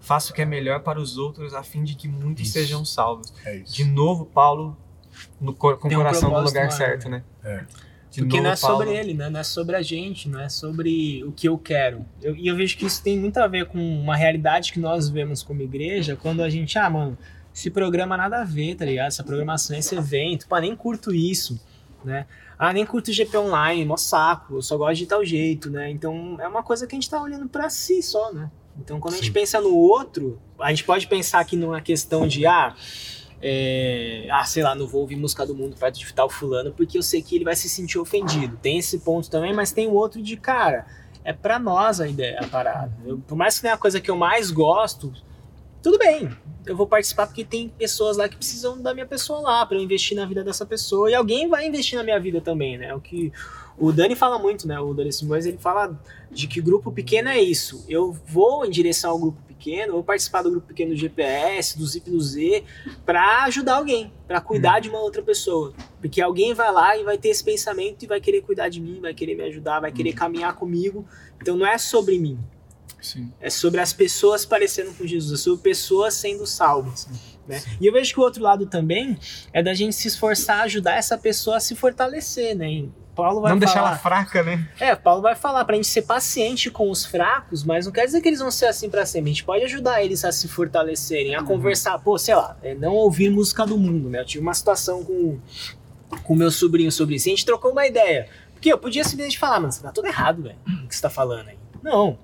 faço o que é melhor para os outros, a fim de que muitos Isso. sejam salvos. É isso. De novo, Paulo no com o um coração no lugar maior, certo, né? É. De Porque não é Paulo- sobre ele, né? Não é sobre a gente, não é sobre o que eu quero. Eu- E eu, vejo que isso tem muito a ver com uma realidade que nós vemos como igreja, quando a gente, ah, mano, esse programa nada a ver, tá ligado? Essa programação, esse evento, pá, nem curto isso, né? Ah, nem curto GP online, mó saco, eu só gosto de tal jeito, né? Então é uma coisa que a gente tá olhando pra si só, né? Então quando a gente Sim. pensa no outro, a gente pode pensar que numa questão de, ah, é, ah, sei lá, não vou ouvir música do mundo perto de tal fulano porque eu sei que ele vai se sentir ofendido. Tem esse ponto também, mas tem o outro de, cara, é pra nós a ideia, a parada. Eu- por mais que tenha a coisa que eu mais gosto, tudo bem. Eu vou participar porque tem pessoas lá que precisam da minha pessoa lá, pra eu investir na vida dessa pessoa. E alguém vai investir na minha vida também, né? O que o Dani fala muito, né? O Dani Simões, ele fala de que grupo pequeno é isso. Eu vou em direção ao grupo pequeno, vou participar do grupo pequeno do GPS, do Zip do Z, pra ajudar alguém, pra cuidar de uma outra pessoa. Porque alguém vai lá e vai ter esse pensamento e vai querer cuidar de mim, vai querer me ajudar, vai querer caminhar comigo. Então não é sobre mim, Sim. é sobre as pessoas parecendo com Jesus, é sobre pessoas sendo salvas. Né? E eu vejo que o outro lado também é da gente se esforçar a ajudar essa pessoa a se fortalecer, né? E Paulo vai Não deixar falar, ela fraca, né? é, Paulo vai falar pra gente ser paciente com os fracos, mas não quer dizer que eles vão ser assim pra sempre. A gente pode ajudar eles a se fortalecerem, a conversar, pô, sei lá, é, não ouvir música do mundo, né? Eu tive uma situação com com meu sobrinho sobre isso. E a gente trocou uma ideia. Porque eu podia simplesmente falar, mano, você tá tudo errado, velho. O que você tá falando aí? Não.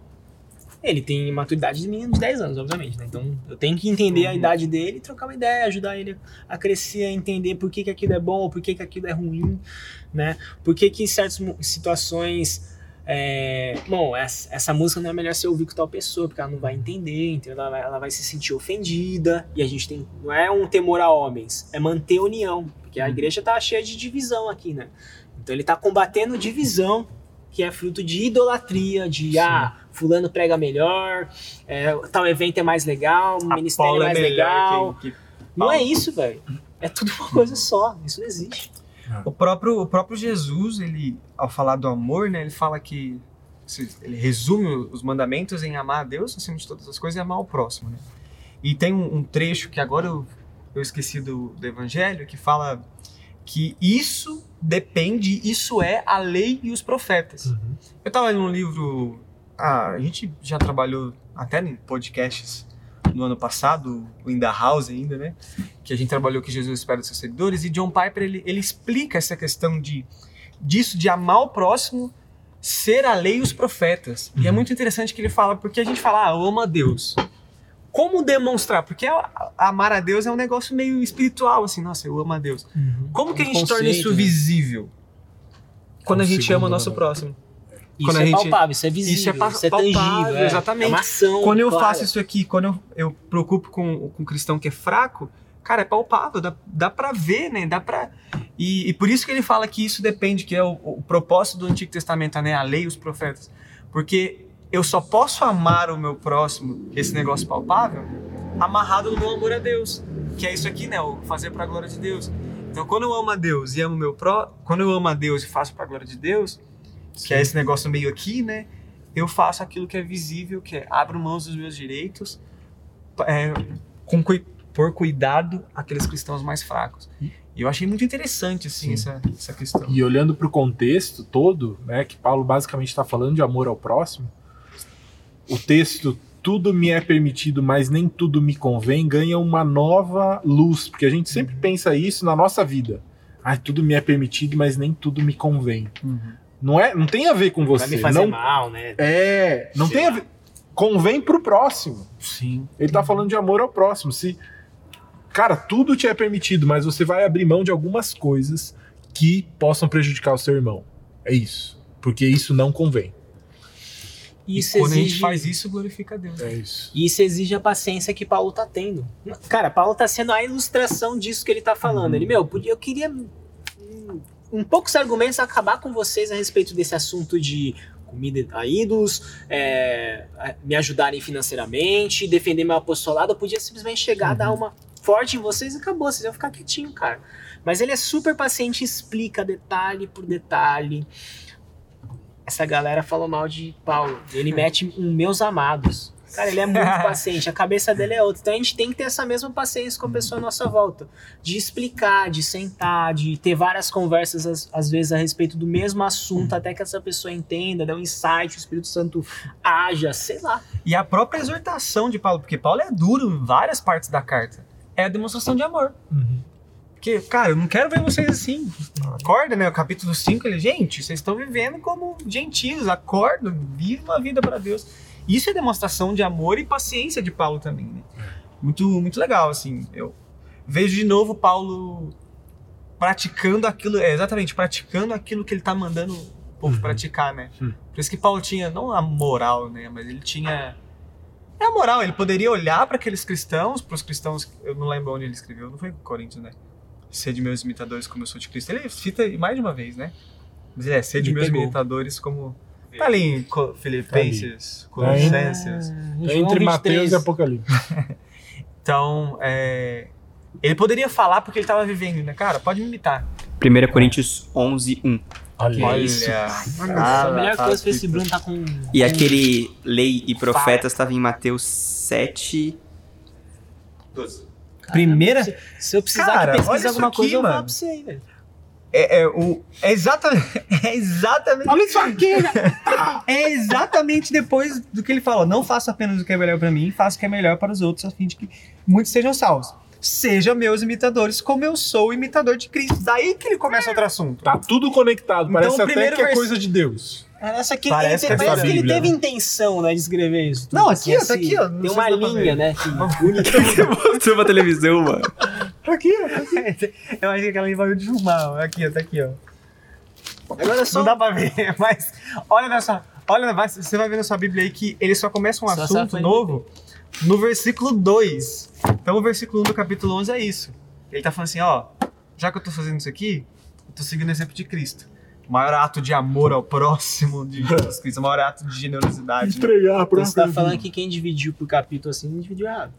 Ele tem maturidade de menino de 10 anos, obviamente, né? Então eu tenho que entender a idade dele, trocar uma ideia, ajudar ele a crescer, a entender por que, que aquilo é bom por que, que aquilo é ruim, né? Por que, que em certas situações. É, bom, essa, essa música não é melhor você ouvir com tal pessoa, porque ela não vai entender, entendeu? Ela vai, ela vai se sentir ofendida. E a gente tem. Não é um temor a homens, é manter união. Porque a igreja tá cheia de divisão aqui, né? Então ele tá combatendo divisão, que é fruto de idolatria, de ah, fulano prega melhor, é, tal evento é mais legal, o ministério Paula é mais melhor legal. que- que Não é isso, velho. É tudo uma coisa só. Isso não existe. O próprio, o próprio Jesus, ele, ao falar do amor, né, ele fala que se- ele resume os mandamentos em amar a Deus acima de todas as coisas e amar o próximo, né? E tem um, um trecho que agora eu, eu esqueci do, do Evangelho que fala que isso depende, isso é a lei e os profetas. Eu tava lendo um livro, ah, a gente já trabalhou até em podcasts no ano passado, o In The House ainda, né? Que a gente trabalhou que Jesus espera dos seus seguidores, e John Piper, ele, ele explica essa questão de disso, de amar o próximo, ser a lei e os profetas. E é muito interessante que ele fala, porque a gente fala, ah, eu amo a Deus. Como demonstrar? Porque a- a- amar a Deus é um negócio meio espiritual, assim, nossa, eu amo a Deus. Como que a Um gente torna conceito, isso né? visível? Quando a Um gente ama o nosso próximo. Isso Quando a é gente- palpável, isso é visível, isso é pa- isso é palpável, tangível. é. exatamente. É uma ação. Quando eu clara. faço isso aqui, quando eu, eu preocupo com, com um cristão que é fraco, cara, é palpável, dá, dá pra ver, né? Dá pra. E, e por isso que ele fala que isso depende, que é o, o propósito do Antigo Testamento, né? A lei e os profetas. Porque eu só posso amar o meu próximo, esse negócio palpável, amarrado no meu amor a Deus. Que é isso aqui, né? O fazer pra glória de Deus. Então, quando eu amo a Deus e amo meu pró, quando eu amo a Deus e faço pra glória de Deus, que é esse negócio meio aqui, né? Eu faço aquilo que é visível, que é abro mãos dos meus direitos, é, com por cuidado aqueles cristãos mais fracos. E eu achei muito interessante, assim, Sim. essa, essa questão. E olhando para o contexto todo, né, que Paulo basicamente está falando de amor ao próximo, o texto tudo me é permitido, mas nem tudo me convém, ganha uma nova luz, porque a gente sempre Uhum. pensa isso na nossa vida. Ai, tudo me é permitido, mas nem tudo me convém. Uhum. Não é, não tem a ver com Vai você. me fazer não mal, né? é, não Sei tem a lá. ver. Convém pro próximo. Sim. Ele tá falando de amor ao próximo. Se cara, tudo te é permitido, mas você vai abrir mão de algumas coisas que possam prejudicar o seu irmão. É isso, porque isso não convém. E E Isso quando a gente exige- faz isso, glorifica a Deus. É isso. E isso exige a paciência que Paulo tá tendo. Cara, Paulo tá sendo a ilustração disso que ele tá falando. Ele, meu, eu queria hum, em poucos argumentos acabar com vocês a respeito desse assunto de comida a ídolos, é, a- me ajudarem financeiramente, defender meu apostolado. Eu podia simplesmente chegar, dar uma forte em vocês e acabou. Vocês iam ficar quietinho, cara. Mas ele é super paciente, explica detalhe por detalhe. Essa galera falou mal de Paulo. Ele mete um meus amados. Cara, ele é muito paciente, a cabeça dele é outra. Então a gente tem que ter essa mesma paciência com a pessoa à nossa volta. De explicar, de sentar, de ter várias conversas, às, às vezes, a respeito do mesmo assunto, até que essa pessoa entenda, dê um insight, o Espírito Santo haja, sei lá. E a própria exortação de Paulo, porque Paulo é duro em várias partes da carta, é a demonstração de amor. Porque, cara, eu não quero ver vocês assim. Acorda, né? O capítulo 5, ele, gente, vocês estão vivendo como gentios, acorda, vive uma vida para Deus. Isso é demonstração de amor e paciência de Paulo também, né? Muito, muito legal, assim. Eu vejo de novo Paulo praticando aquilo, é, exatamente, praticando aquilo que ele tá mandando o povo praticar, né? Uhum. Por isso que Paulo tinha, não a moral, né? Mas ele tinha. É a moral, ele poderia olhar para aqueles cristãos, para os cristãos, eu não lembro onde ele escreveu, não foi em Coríntios, né? Ser de meus imitadores como eu sou de Cristo. Ele cita mais de uma vez, né? Mas é, ser de Me meus pegou. imitadores como. Tá ali em Co- Filipenses, Tá Colossenses. É entre Mateus e Apocalipse. Então, é, ele poderia falar porque ele estava vivendo, né? Cara, pode me imitar. 1 Coríntios 11, 1. Olha, Olha, isso. a melhor coisa foi esse Bruno tá com. E com- aquele lei e profetas estava em Mateus 7, 12. Primeira. Se, se eu precisar Cara, que isso alguma aqui, coisa, eu vou falar mano. pra você aí, velho. É, é, o, é exatamente. É exatamente. Olha isso aqui, É exatamente depois do que ele fala. Não faça apenas o que é melhor pra mim, faça o que é melhor para os outros, a fim de que muitos sejam salvos. Sejam meus imitadores, como eu sou o imitador de Cristo. Daí que ele começa outro assunto. Tá tudo conectado. Parece Então, o até primeiro que é coisa de Deus. Parece que, Parece ele, que é parece que ele teve né? intenção, né, de escrever isso. Não, Assim, aqui, ó, tá aqui, ó. Não Tem uma linha, né? Que. Mostrou pra televisão, mano. Tá aqui, ó. tá aqui. Eu acho que aquela linha vai de filmar. Aqui, ó, tá aqui, ó. Agora só. Não dá pra ver, mas olha nessa. Olha, vai- você vai ver na sua Bíblia aí que ele só começa um Só assunto novo no versículo 2. Então o versículo 1 do capítulo 11 é isso. Ele tá falando assim, ó, já que eu tô fazendo isso aqui, eu tô seguindo o exemplo de Cristo. O maior ato de amor ao próximo de Jesus Cristo, o maior ato de generosidade. né? Entregar pra Então você tá falando que quem dividiu por capítulo assim, dividiu errado.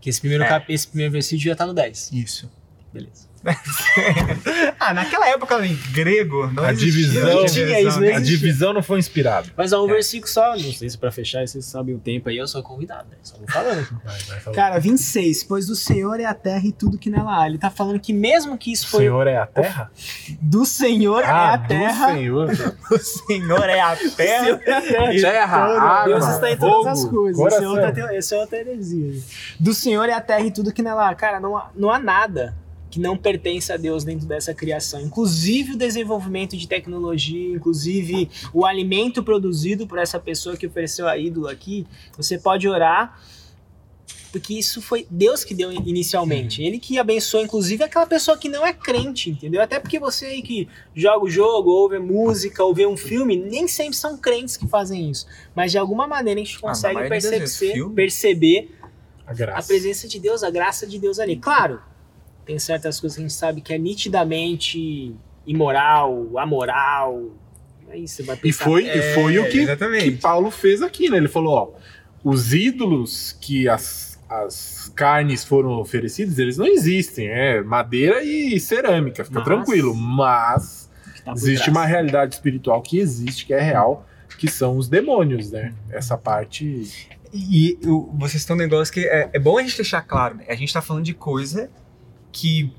Que esse primeiro, É. cap... esse primeiro versículo já tá no 10. Isso. Beleza. ah, naquela época em grego, não A existia divisão- Tinha isso? A divisão não foi inspirada. Mas ó, um É. versículo só, não sei se pra fechar, vocês sabem o tempo aí, eu sou convidado, né? Só vou falando. Vai, vai falar. Cara, 26. Pois do Senhor é a terra e tudo que nela há. Ele tá falando que mesmo que isso o foi Senhor é a terra? Do Senhor é Ah, a do terra. Senhor. O Senhor é a terra. Terra, água, Deus está em todas as coisas. Esse é coração. esse é outra heresia. Do Senhor é a terra e tudo que nela há. Cara, não há, não há nada que não pertence a Deus dentro dessa criação. Inclusive o desenvolvimento de tecnologia, inclusive o alimento produzido por essa pessoa que ofereceu a ídolo aqui. Você pode orar, porque isso foi Deus que deu inicialmente. Ele que abençoou, inclusive, aquela pessoa que não é crente, entendeu? Até porque você aí que joga o jogo, ouve música, ou vê um filme, nem sempre são crentes que fazem isso. Mas de alguma maneira a gente na consegue vezes, perceber, perceber A a presença de Deus, a graça de Deus ali. Claro, tem certas coisas que a gente sabe que é nitidamente imoral, amoral. Aí você vai E pensar. foi, e foi o que, que Paulo fez aqui, né? Ele falou, ó, os ídolos que as, as carnes foram oferecidas, eles não existem, é madeira e cerâmica, fica Mas- tranquilo, mas tá existe uma realidade espiritual que existe, que é real, que são os demônios, né? Essa parte E o- vocês têm um negócio que é, é bom a gente deixar claro, né? A gente tá falando de coisa que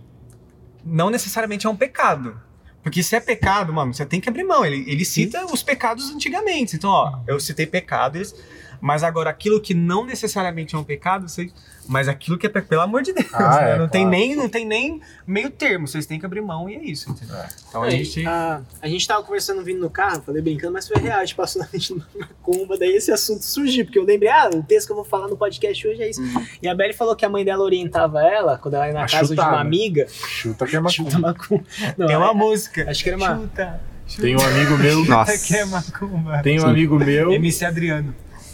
não necessariamente é um pecado. Porque se é pecado, mano, você tem que abrir mão. Ele, ele cita os pecados antigamente. Então, ó, eu citei pecados, mas agora aquilo que não necessariamente é um pecado, você... mas aquilo que é pe- pelo amor de Deus, Ah, né? é, não, tem claro. nem, não tem nem meio termo. Vocês têm que abrir mão e é isso, entendeu? Então a É, gente. a, a gente tava conversando vindo no carro, falei brincando, mas foi real. A gente passou na frente de uma macumba, daí esse assunto surgiu, porque eu lembrei, ah, o texto que eu vou falar no podcast hoje é isso. E a Belly falou que a mãe dela orientava ela quando ela ia na A casa de chutar, uma né? amiga. chuta que é Chuta macumba. macumba. Não, Tem uma é- música. Acho que era uma. Chuta, chuta Tem um amigo meu, Nossa. que é macumba. tem um amigo meu, MC Adriano.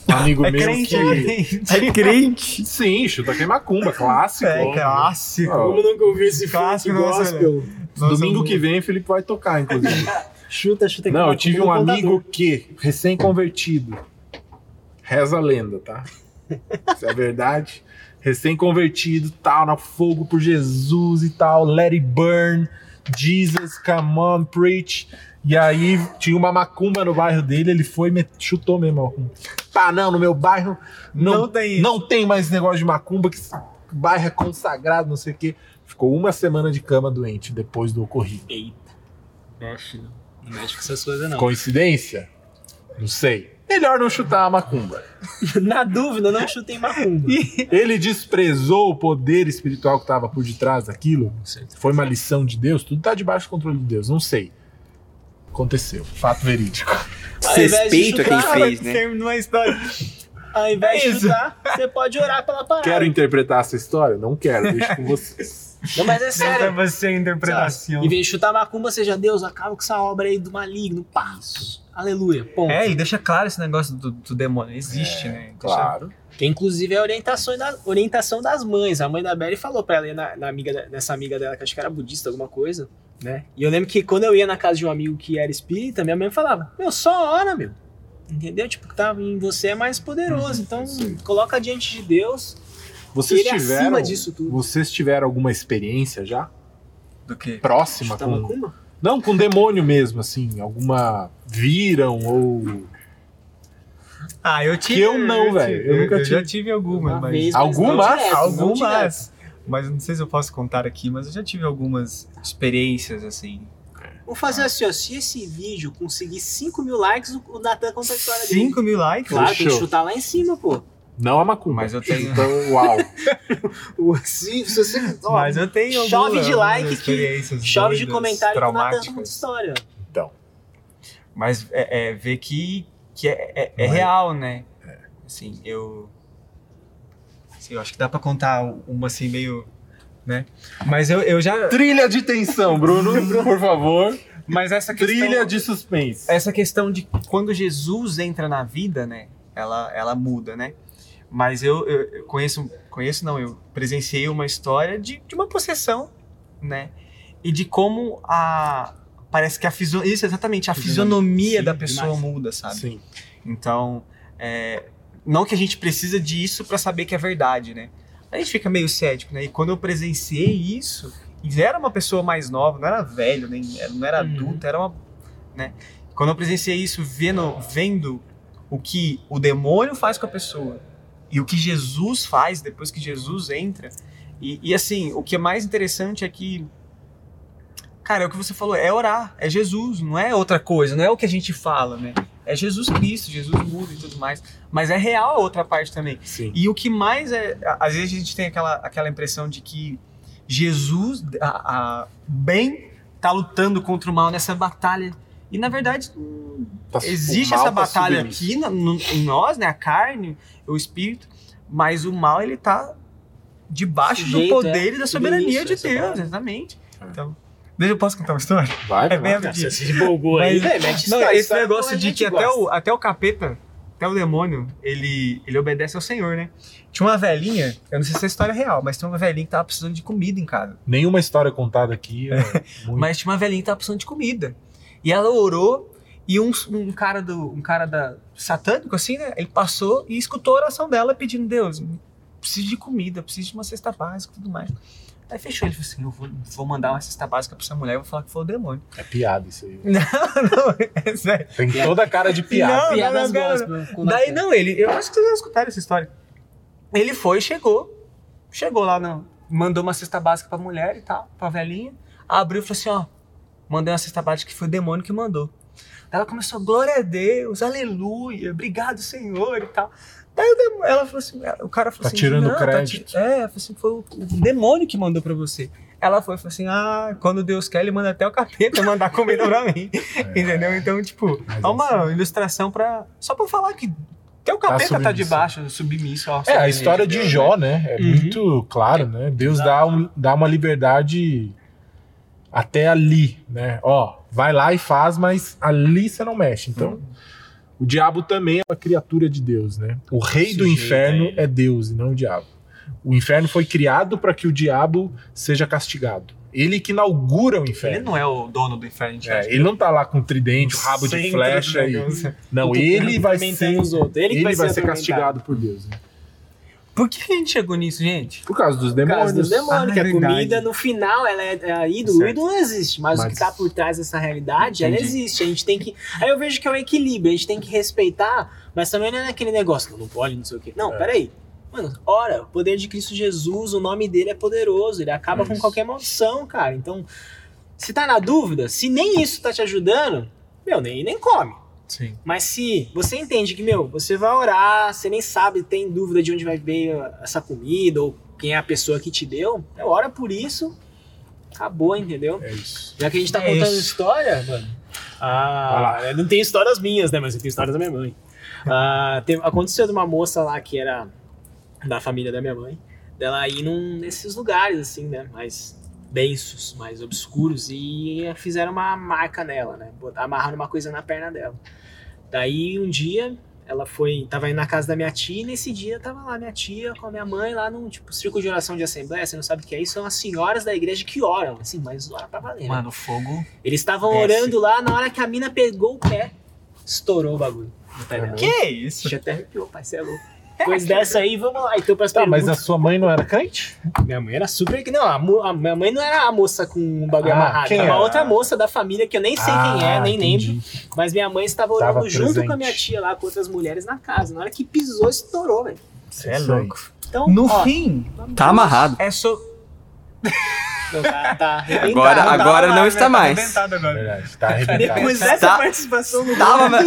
Um amigo É meu crente, que... é crente. É crente. Sim, chuta que é macumba, clássico. É clássico. Como nunca ouviu esse Clássico, gospel? Nossa, Domingo que vem, o Felipe vai tocar, inclusive. Chuta, chuta que Não, eu tive um contador. amigo que, recém-convertido, reza a lenda, tá? Isso é verdade. Recém-convertido, tal, na fogo por Jesus e tal, let it burn, Jesus, come on, preach. E aí tinha uma macumba no bairro dele, ele foi e chutou mesmo a macumba. pá, não, no meu bairro não, Não tem isso. não tem mais negócio de macumba, que bairro é consagrado, não sei o quê. Ficou uma semana de cama doente depois do ocorrido. Eita. Mexe, não. Não mexe com essas coisas, não. Coincidência? Não sei. Melhor não chutar a macumba. Na dúvida, não chutem macumba. Ele desprezou o poder espiritual que estava por detrás daquilo. Foi uma lição de Deus. Tudo está debaixo do controle de Deus. Não sei. Aconteceu. Fato verídico. Ao invés de Respeito a quem chutar, fez, né? Terminou a história. Ao invés É de chutar, você pode orar pela parada. Quero interpretar essa história? Não quero. Deixa com vocês. Não, mas é sério. você a interpretação. Em vez de chutar macumba, seja Deus, acaba com essa obra aí do maligno. Pá. Aleluia. Ponto. É, e deixa claro esse negócio do, do demônio. Existe, né? Deixa- Claro. Que inclusive é a orientação, da, orientação das mães. A mãe da Belly falou pra ela na, na amiga, nessa amiga dela, que acho que era budista, alguma coisa, né? E eu lembro que quando eu ia na casa de um amigo que era espírita, minha mãe falava, meu, só ora, meu. Entendeu? Tipo, que tá em você é mais poderoso. Então, coloca diante de Deus. Vocês Ele é tiveram, acima disso tudo. vocês tiveram alguma experiência já? Do quê? Próxima com... macumba? Não, com demônio mesmo, assim. Alguma viram ou... Ah, eu tive. Que eu não, velho. tive- Eu nunca eu já tive. tive algumas, Uma mas. Algumas? algumas. Mas não sei se eu posso contar aqui, mas eu já tive algumas experiências assim. Vamos fazer assim, ó. Se esse vídeo conseguir 5 mil likes, o Natan conta a história dele. 5 mil likes? Claro, tem que chutar lá em cima, pô. Não a macumba. Mas eu tenho- Então, uau. Se, se você. ó, Mas eu tenho chove algumas, de like que- experiências Chove de comentário que o Natan conta história. Então, Mas é, é ver que, que é, é- é é? real, né? Assim, eu. Assim, eu acho que dá pra contar uma assim meio. né? Mas eu, eu já. trilha de tensão, Bruno, por favor. Mas essa questão. Trilha de suspense. essa questão de quando Jesus entra na vida, né? Ela, ela muda, né? Mas eu, eu- conheço, conheço não, eu presenciei uma história de, de uma possessão, né? E de como a parece que a fisionomia, isso exatamente, a fisionomia Sim, da pessoa demais. muda, sabe? Sim. Então, é, não que a gente precisa disso pra saber que é verdade, né? A gente fica meio cético, né? E quando eu presenciei isso, e era uma pessoa mais nova, não era velho, nem não era Uhum. adulto, era uma, né? Quando eu presenciei isso, vendo, vendo o que o demônio faz com a pessoa e o que Jesus faz depois que Jesus entra, e, e assim, o que é mais interessante é que Cara, é o que você falou, é orar, é Jesus, não é outra coisa, não é o que a gente fala, né? É Jesus Cristo, Jesus muda e tudo mais. Mas é real a outra parte também. Sim. E o que mais é. Às vezes a gente tem aquela, aquela impressão de que Jesus, a, a- bem, tá lutando contra o mal nessa batalha. E na verdade, Tá- existe essa tá batalha aqui na- no- em nós, né? A carne, o espírito. Mas o mal, ele tá debaixo Sujeito, do poder é. e da soberania de Deus, exatamente. Então. Deixa eu posso contar uma história? Vai, É vai. bem Você se empolgou aí, Mas- velho. Mete Não, história, esse história negócio de que até o, até o capeta, até o demônio, ele, ele obedece ao Senhor, né? Tinha uma velhinha, eu não sei se é história real, mas tinha uma velhinha que tava precisando de comida em casa. Nenhuma história contada aqui é muito... Mas tinha uma velhinha que tava precisando de comida. E ela orou, e um, um cara do um cara da satânico, assim, né? Ele passou e escutou a oração dela pedindo, Deus, preciso de comida, preciso de uma cesta básica e tudo mais. Aí fechou, ele falou assim, eu vou, vou mandar uma cesta básica pra essa mulher e vou falar que foi o demônio. É piada isso aí. Não, não, é sério. Tem toda a cara de piada. Não, Piadas não, não, gospel com Daí Natan. não, ele. Eu acho que vocês já escutaram essa história. Ele foi, chegou. Chegou lá, não. Mandou uma cesta básica pra mulher e tal, pra velhinha. Abriu e falou assim: ó. Mandei uma cesta básica que foi o demônio que mandou. Daí ela começou, glória a Deus, aleluia, obrigado, Senhor e tal. Daí ela falou assim, o cara falou Tá assim, tirando "Não, crédito." ti- é, assim, foi o, o demônio que mandou pra você. Ela foi falou assim: ah, quando Deus quer, ele manda até o capeta mandar comida pra mim. Entendeu? Então, tipo, Mas é uma ilustração pra. Só pra falar que até o capeta tá, submisso. debaixo, submisso. ó, É, a história de Deus, Jó, né? É Uhum. muito claro, né? Deus dá, um- dá uma liberdade até ali, né? Ó, vai lá e faz, mas ali você não mexe. Então, o diabo também é uma criatura de Deus, né? O rei do Sujeito inferno ele. é Deus e não o diabo. O inferno foi criado para que o diabo seja castigado. Ele que inaugura o Ele inferno. não é o dono do inferno. É, ele não tá lá com tridente, o rabo de flecha do e. Não, ele vai ser. Ele, ele vai, ser castigado por Deus. Né? Por que a gente chegou nisso, gente? Por causa dos Por demônios. causa dos demônios, Ah, que é a verdade. comida no final ela é, é ídolo. O Certo. ídolo não existe, mas, o Mas- que tá por trás dessa realidade, ela Entendi. existe. A gente tem que. Aí eu vejo que é um equilíbrio, a gente tem que respeitar, mas também não é aquele negócio, não, não pode, não sei o quê. Não, É. peraí. Mano, ora, o poder de Cristo Jesus, o nome dele é poderoso, ele acaba É com isso. qualquer maldição, cara. Então, se tá na dúvida, se nem isso tá te ajudando, meu, nem, nem come. Sim. Mas se você entende que, meu, você vai orar, você nem sabe, tem dúvida de onde vai vir essa comida ou quem é a pessoa que te deu, então ora por isso, acabou, entendeu? É isso. Já que a gente tá É contando isso. história, mano. Ah, eu não tenho histórias minhas, né? Mas eu tenho histórias da minha mãe. Ah, teve- aconteceu de uma moça lá que era da família da minha mãe, dela ir num, nesses lugares, assim, né? Mais densos, mais obscuros, e fizeram uma marca nela, né? Amarraram uma coisa na perna dela. Daí um dia ela foi, tava indo na casa da minha tia e nesse dia tava lá minha tia com a minha mãe lá num tipo círculo de oração de assembleia, você não sabe o que é isso, são as senhoras da igreja que oram, assim, mas ora pra valer. né? Mano, fogo. Eles estavam orando lá, na hora que a mina pegou o pé, estourou o bagulho. Que isso? Deixa até arrepiou, pai, você é louco. Depois dessa aí, vamos lá. Então, pras Tá, mas a sua mãe não era crente? Minha mãe era super. Não, a, mo- a minha mãe não era a moça com um bagulho Ah, amarrado. quem Era uma era? outra moça da família que eu nem sei quem é, Ah, nem entendi. lembro. Mas minha mãe estava orando Tava junto presente. com a minha tia lá, com outras mulheres na casa. Na hora que pisou, estourou, velho. Você é Isso aí. louco. Então, No ó, fim, Tá amarrado. é só. Tá, tá arrebentado. Agora- Tá agora não Tá está mais. arrebentado agora. Verdade, tá arrebentado. Depois dessa Tá- participação no Tava.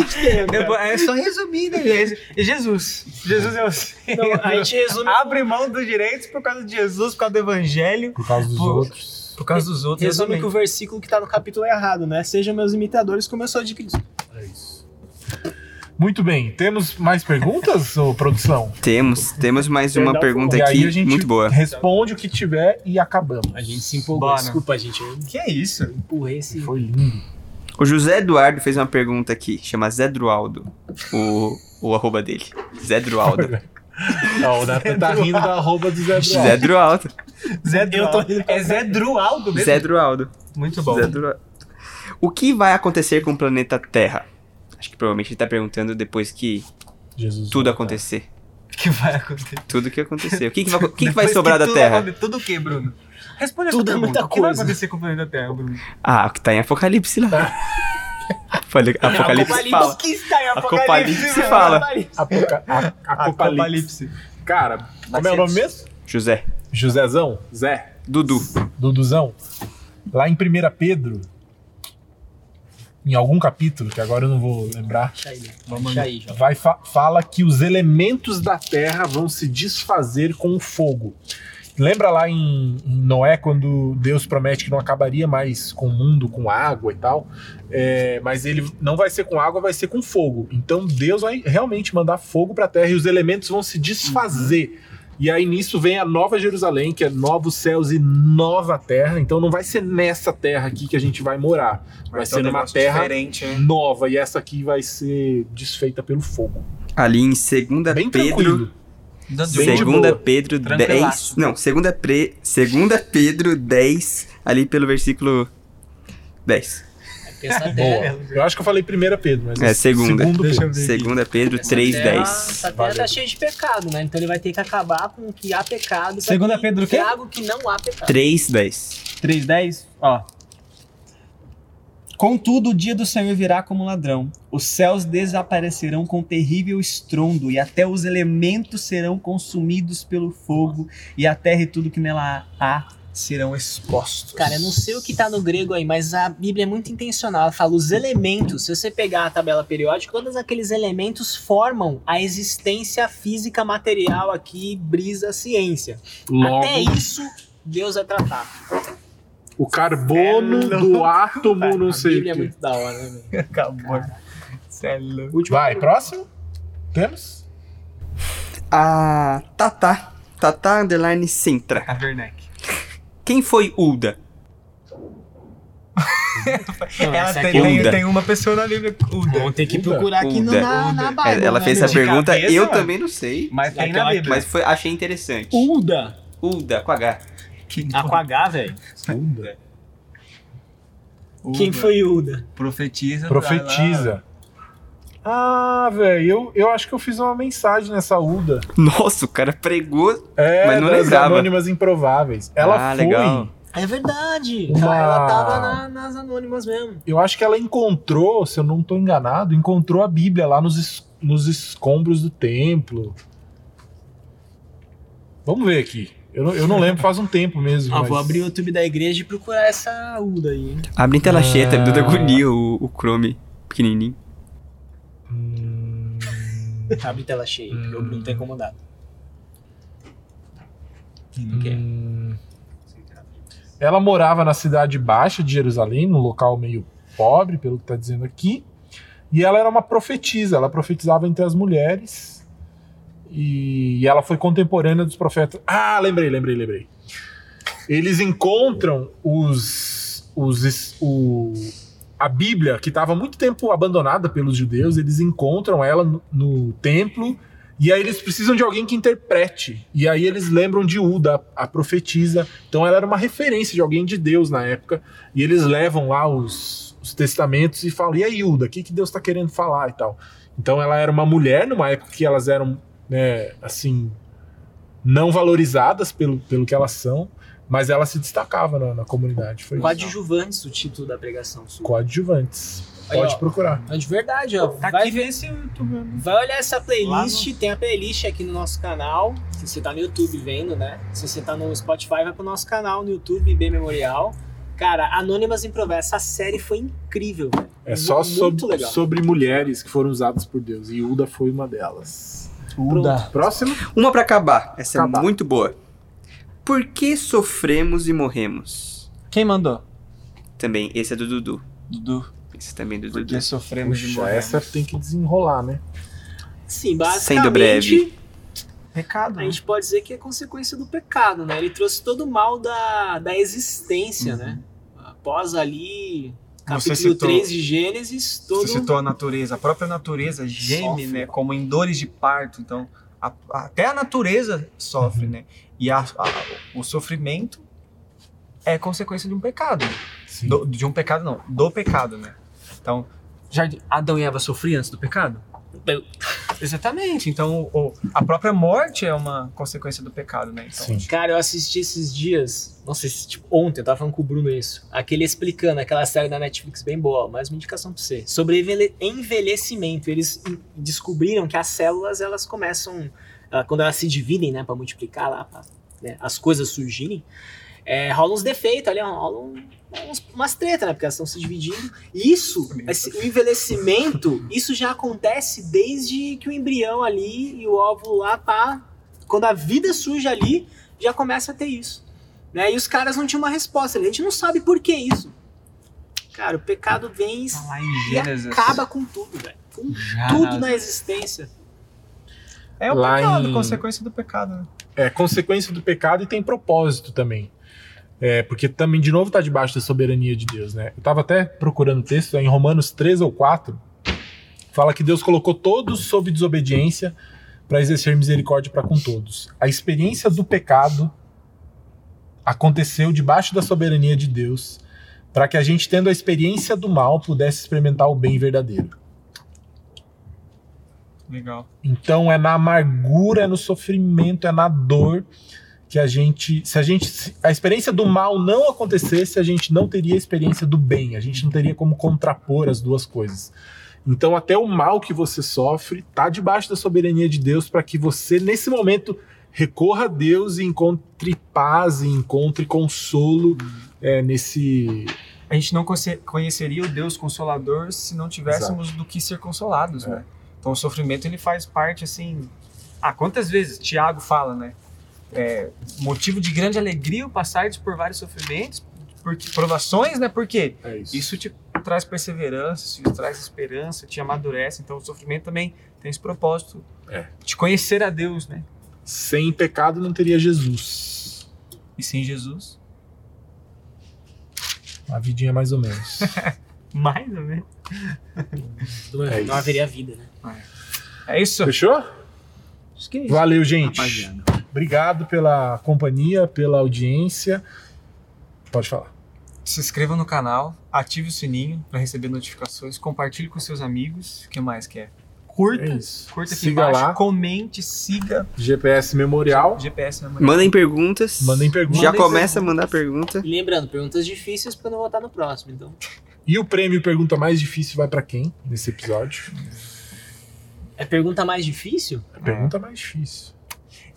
Eu- É só resumir, né? É Jesus. Jesus é o Não, a gente resume Abre mão dos direitos por causa de Jesus, por causa do evangelho, Por causa dos Pô, outros. por causa dos outros. Resume que o exatamente. versículo que tá no capítulo é errado, né? Sejam meus imitadores como eu sou de Cristo. É isso. Muito bem. Temos mais perguntas, ô produção? Temos, temos mais uma pergunta e aí aqui, a gente muito boa. responde o que tiver e acabamos. A gente se empolgou. Bora. Desculpa, gente. Eu Que é isso? empurrei esse. Foi lindo. O José Eduardo fez uma pergunta aqui, chama Zé Drualdo, o, o arroba dele. Zé Drualdo. Ó, o Nathan tá rindo da arroba do Zé Bruno. Zé Drualdo. Zé Eu Drualdo. rindo É Zé Drualdo mesmo? Zé Drualdo. Muito bom. Zé Drualdo. O que vai acontecer com o planeta Terra? Acho que provavelmente ele tá perguntando depois que Jesus. tudo acontecer. O que vai acontecer? Tudo que acontecer. O que, que vai, o que que vai sobrar da tudo Terra? aconte- Tudo o que, Bruno? Responde Tudo é essa pergunta. muita O que vai acontecer com o planeta Terra, Bruno? Ah, o que tá em Apocalipse lá. Falei- Apocalipse fala. que está em Apocalipse mano. fala. Apocalipse. Apoca- a- Apocalipse. Cara, como é o nome mesmo? José. Josézão? Zé? Dudu. Duduzão? Lá em 1 Pedro, em algum capítulo, que agora eu não vou lembrar, João. vai fa- fala que os elementos da terra vão se desfazer com o fogo. Lembra lá em, em Noé, quando Deus promete que não acabaria mais com o mundo, com água e tal? É, mas ele não vai ser com água, vai ser com fogo. Então Deus vai realmente mandar fogo para a terra e os elementos vão se desfazer. E aí nisso vem a nova Jerusalém, que é novos céus e nova terra. Então não vai ser nessa terra aqui que a gente vai morar. Vai, ter ser um numa terra diferente, né? nova. E essa aqui vai ser desfeita pelo fogo. Ali em 2 Bem Pedro. tranquilo. Segunda. Pedro 10. Tranquilaço. Não, segunda, pre, segunda Pedro 10, ali pelo versículo 10. Boa. Eu acho que eu falei primeira Pedro, mas É, segunda. segundo Pedro. Segunda Pedro essa 3, terra- 10. Essa terra tá cheia de pecado, né? Então ele vai ter que acabar com o que há pecado. Segunda Pedro o quê? Traga o que não há pecado. 3, 10. 3:10, ó. Contudo, o dia do Senhor virá como ladrão. Os céus desaparecerão com terrível estrondo, e até os elementos serão consumidos pelo fogo, e a terra e tudo que nela há serão expostos. Cara, eu não sei o que tá no grego aí, mas a Bíblia é muito intencional. Ela fala os elementos. Se você pegar a tabela periódica, todos aqueles elementos formam a existência física material aqui, brisa ciência. Logo, Até isso, Deus vai tratar. o carbono do átomo, não a sei o Bíblia é quê. muito da hora, né, velho? Acabou. É Vai, pergunta. próximo? Temos? A Tata. Tata Underline Sintra. A Werneck. Quem foi Ulda? Não, Ela tem, aqui- tem, Uda. tem uma pessoa na Bíblia. Uda. Vamos ter que Uda. procurar aqui no, Uda. na, na Uda. Bible, Ela né, fez meu? essa pergunta, cabeça, eu mano. também não sei. Mas tem na Bíblia. Mas foi, achei interessante. Uda. Ulda, com H. Ah, com H, velho. Uda. Uda. Quem foi Uda? Profetiza. Profetiza. Ah, velho, eu, eu acho que eu fiz uma mensagem nessa Uda. Nossa, o cara pregou. É, Mas não das lembrava. Anônimas Improváveis. Ela Ah, foi. legal. É verdade. Uma- Ela tava na- nas anônimas mesmo. Eu acho que ela encontrou, se eu não tô enganado, encontrou a Bíblia lá nos, es- nos escombros do templo. Vamos ver aqui. Eu não, eu não lembro, faz um tempo mesmo. Ó, mas- vou abrir o YouTube da igreja e procurar essa Uda aí. hein? Abre em tela cheia, tá me dando Ah. agonia o, o Chrome pequenininho. Hum, Abre tela cheia, porque o Bruno tá incomodado. hum. Ela morava na cidade baixa de Jerusalém, num local meio pobre, pelo que tá dizendo aqui. E ela era uma profetisa, ela profetizava entre as mulheres. E, ela foi contemporânea dos profetas. Ah, lembrei, lembrei, lembrei. Eles encontram os, os o, a Bíblia, que estava muito tempo abandonada pelos judeus, eles encontram ela no, no templo e aí eles precisam de alguém que interprete. E aí eles lembram de Uda, a profetisa. Então ela era uma referência de alguém de Deus na época. E eles levam lá os, os testamentos e falam: e aí, Uda, o que, que Deus está querendo falar e tal. Então ela era uma mulher numa época que elas eram, né, assim, não valorizadas pelo, pelo que elas são, mas ela se destacava na, na comunidade. Foi isso. Coadjuvantes, o título da pregação. sua. Coadjuvantes. Aí, Pode ó. procurar. É de verdade, ó. Tá vai, aqui nesse YouTube. vai olhar essa playlist, Lá tem a playlist aqui no nosso canal. Se você tá no YouTube vendo, né? Se você tá no Spotify, vai pro nosso canal no YouTube, B Memorial. Cara, Anônimas Improvisas, essa série foi incrível, velho. É só sobre, legal. sobre mulheres que foram usadas por Deus. E Uda foi uma delas. Uda. Próximo. Uma pra acabar. Essa Acabar. é muito boa. Por que sofremos e morremos? Quem mandou? Também, esse é do Dudu. Dudu. Esse também é do Dudu. Porque sofremos de Puxa, morrer. essa tem que desenrolar, né? Sim, Sendo breve. basicamente, Pecado. a né? gente pode dizer que é consequência do pecado, né? Ele trouxe todo o mal da, da existência, Uhum. né? Após ali, Você capítulo citou- 3 de Gênesis, todo... Você citou a natureza. A própria natureza geme, Sofre. né? Como em dores de parto. Então, a- até a natureza sofre, né? E a- a- o sofrimento é consequência de um pecado. Do- de um pecado, não. Do pecado, né? Então, já Adão e Eva sofriam antes do pecado? Exatamente. Então, o- a própria morte é uma consequência do pecado, né? Então, Sim. Cara, eu assisti esses dias, não sei se, tipo, ontem, eu tava falando com o Bruno isso, aquele explicando, aquela série da Netflix bem boa, mais uma indicação pra você, sobre envelhe- envelhecimento. Eles descobriram que as células, elas começam, ah, quando elas se dividem, né, pra multiplicar lá, pra, né, as coisas surgirem, é, rola uns defeitos ali, rola um- uns- umas tretas, né, porque elas estão se dividindo. Isso, esse, o envelhecimento, isso já acontece desde que o embrião ali e o óvulo lá tá quando a vida surge ali, já começa a ter isso. Né? E os caras não tinham uma resposta. A gente não sabe por que isso. Cara, o pecado vem em e Gênesis. acaba com tudo, velho. Com Já tudo na existência. É o Lá pecado, em- consequência do pecado, né? É consequência do pecado e tem propósito também. É, porque também, de novo, tá debaixo da soberania de Deus, né? Eu tava até procurando texto, é em Romanos 3 ou 4, fala que Deus colocou todos sob desobediência para exercer misericórdia para com todos. A experiência do pecado aconteceu debaixo da soberania de Deus, para que a gente, tendo a experiência do mal, pudesse experimentar o bem verdadeiro. Legal. Então é na amargura, é no sofrimento, é na dor que a gente, se a gente, se a experiência do mal não acontecesse, a gente não teria a experiência do bem, a gente não teria como contrapor as duas coisas. Então até o mal que você sofre tá debaixo da soberania de Deus para que você nesse momento recorra a Deus e encontre paz e encontre consolo é, nesse A gente não conhe- conheceria o Deus Consolador se não tivéssemos do que ser consolados, É. né? Então o sofrimento ele faz parte assim. Ah, quantas vezes Tiago fala, né? É, motivo de grande alegria o passardes por vários sofrimentos, porque provações, né? Por quê? é isso. Isso te traz perseverança, isso te traz esperança, te amadurece. Então o sofrimento também tem esse propósito É. de conhecer a Deus, né? Sem pecado não teria Jesus. E sem Jesus, Uma vidinha mais ou menos. mais ou menos. Não, É isso. não haveria vida, né? É isso. Fechou? Acho que é isso. Valeu, gente. Rapaziada. Obrigado pela companhia, pela audiência. Pode falar. Se inscreva no canal, ative o sininho para receber notificações, compartilhe com seus amigos. O que mais quer? Curta, É curta aqui Siga embaixo, lá. comente, siga GPS Memorial. GPS Memorial. Mandem perguntas. Mandem perguntas. Já Mandem começa a mandar pergunta. E lembrando, perguntas difíceis eu não vou estar no próximo, então. E o prêmio Pergunta Mais Difícil vai pra quem nesse episódio? É pergunta mais difícil? A pergunta mais difícil.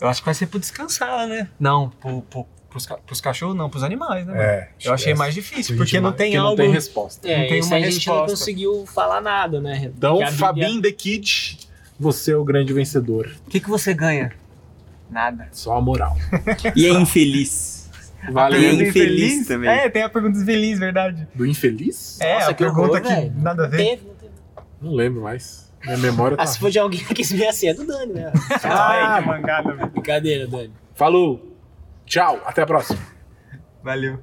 Eu acho que vai ser pro descansar, né? Não, pro, pro, pros, pros cachorros não, pros animais, né? É. Eu achei essa- mais difícil, porque não tem porque algo... Não tem resposta. É, Não tem isso uma a gente não resposta. conseguiu falar nada, né? Então, Bíblia- Fabinho The Kid, você é o grande vencedor. O que, que você ganha? Nada. Só a moral. E é infeliz. Valeu. Tem Pergunta infeliz também. É, tem a pergunta infeliz, verdade. Do infeliz? É, Nossa, a que pergunta horror, que velho. nada a Não ver. teve, não teve. Não lembro mais. Minha memória tá. Ah, se for de alguém que quis ver assim, é do Dani, né? Ai, que mangada, velho. Brincadeira, Dani. Falou. Tchau. Até a próxima. Valeu.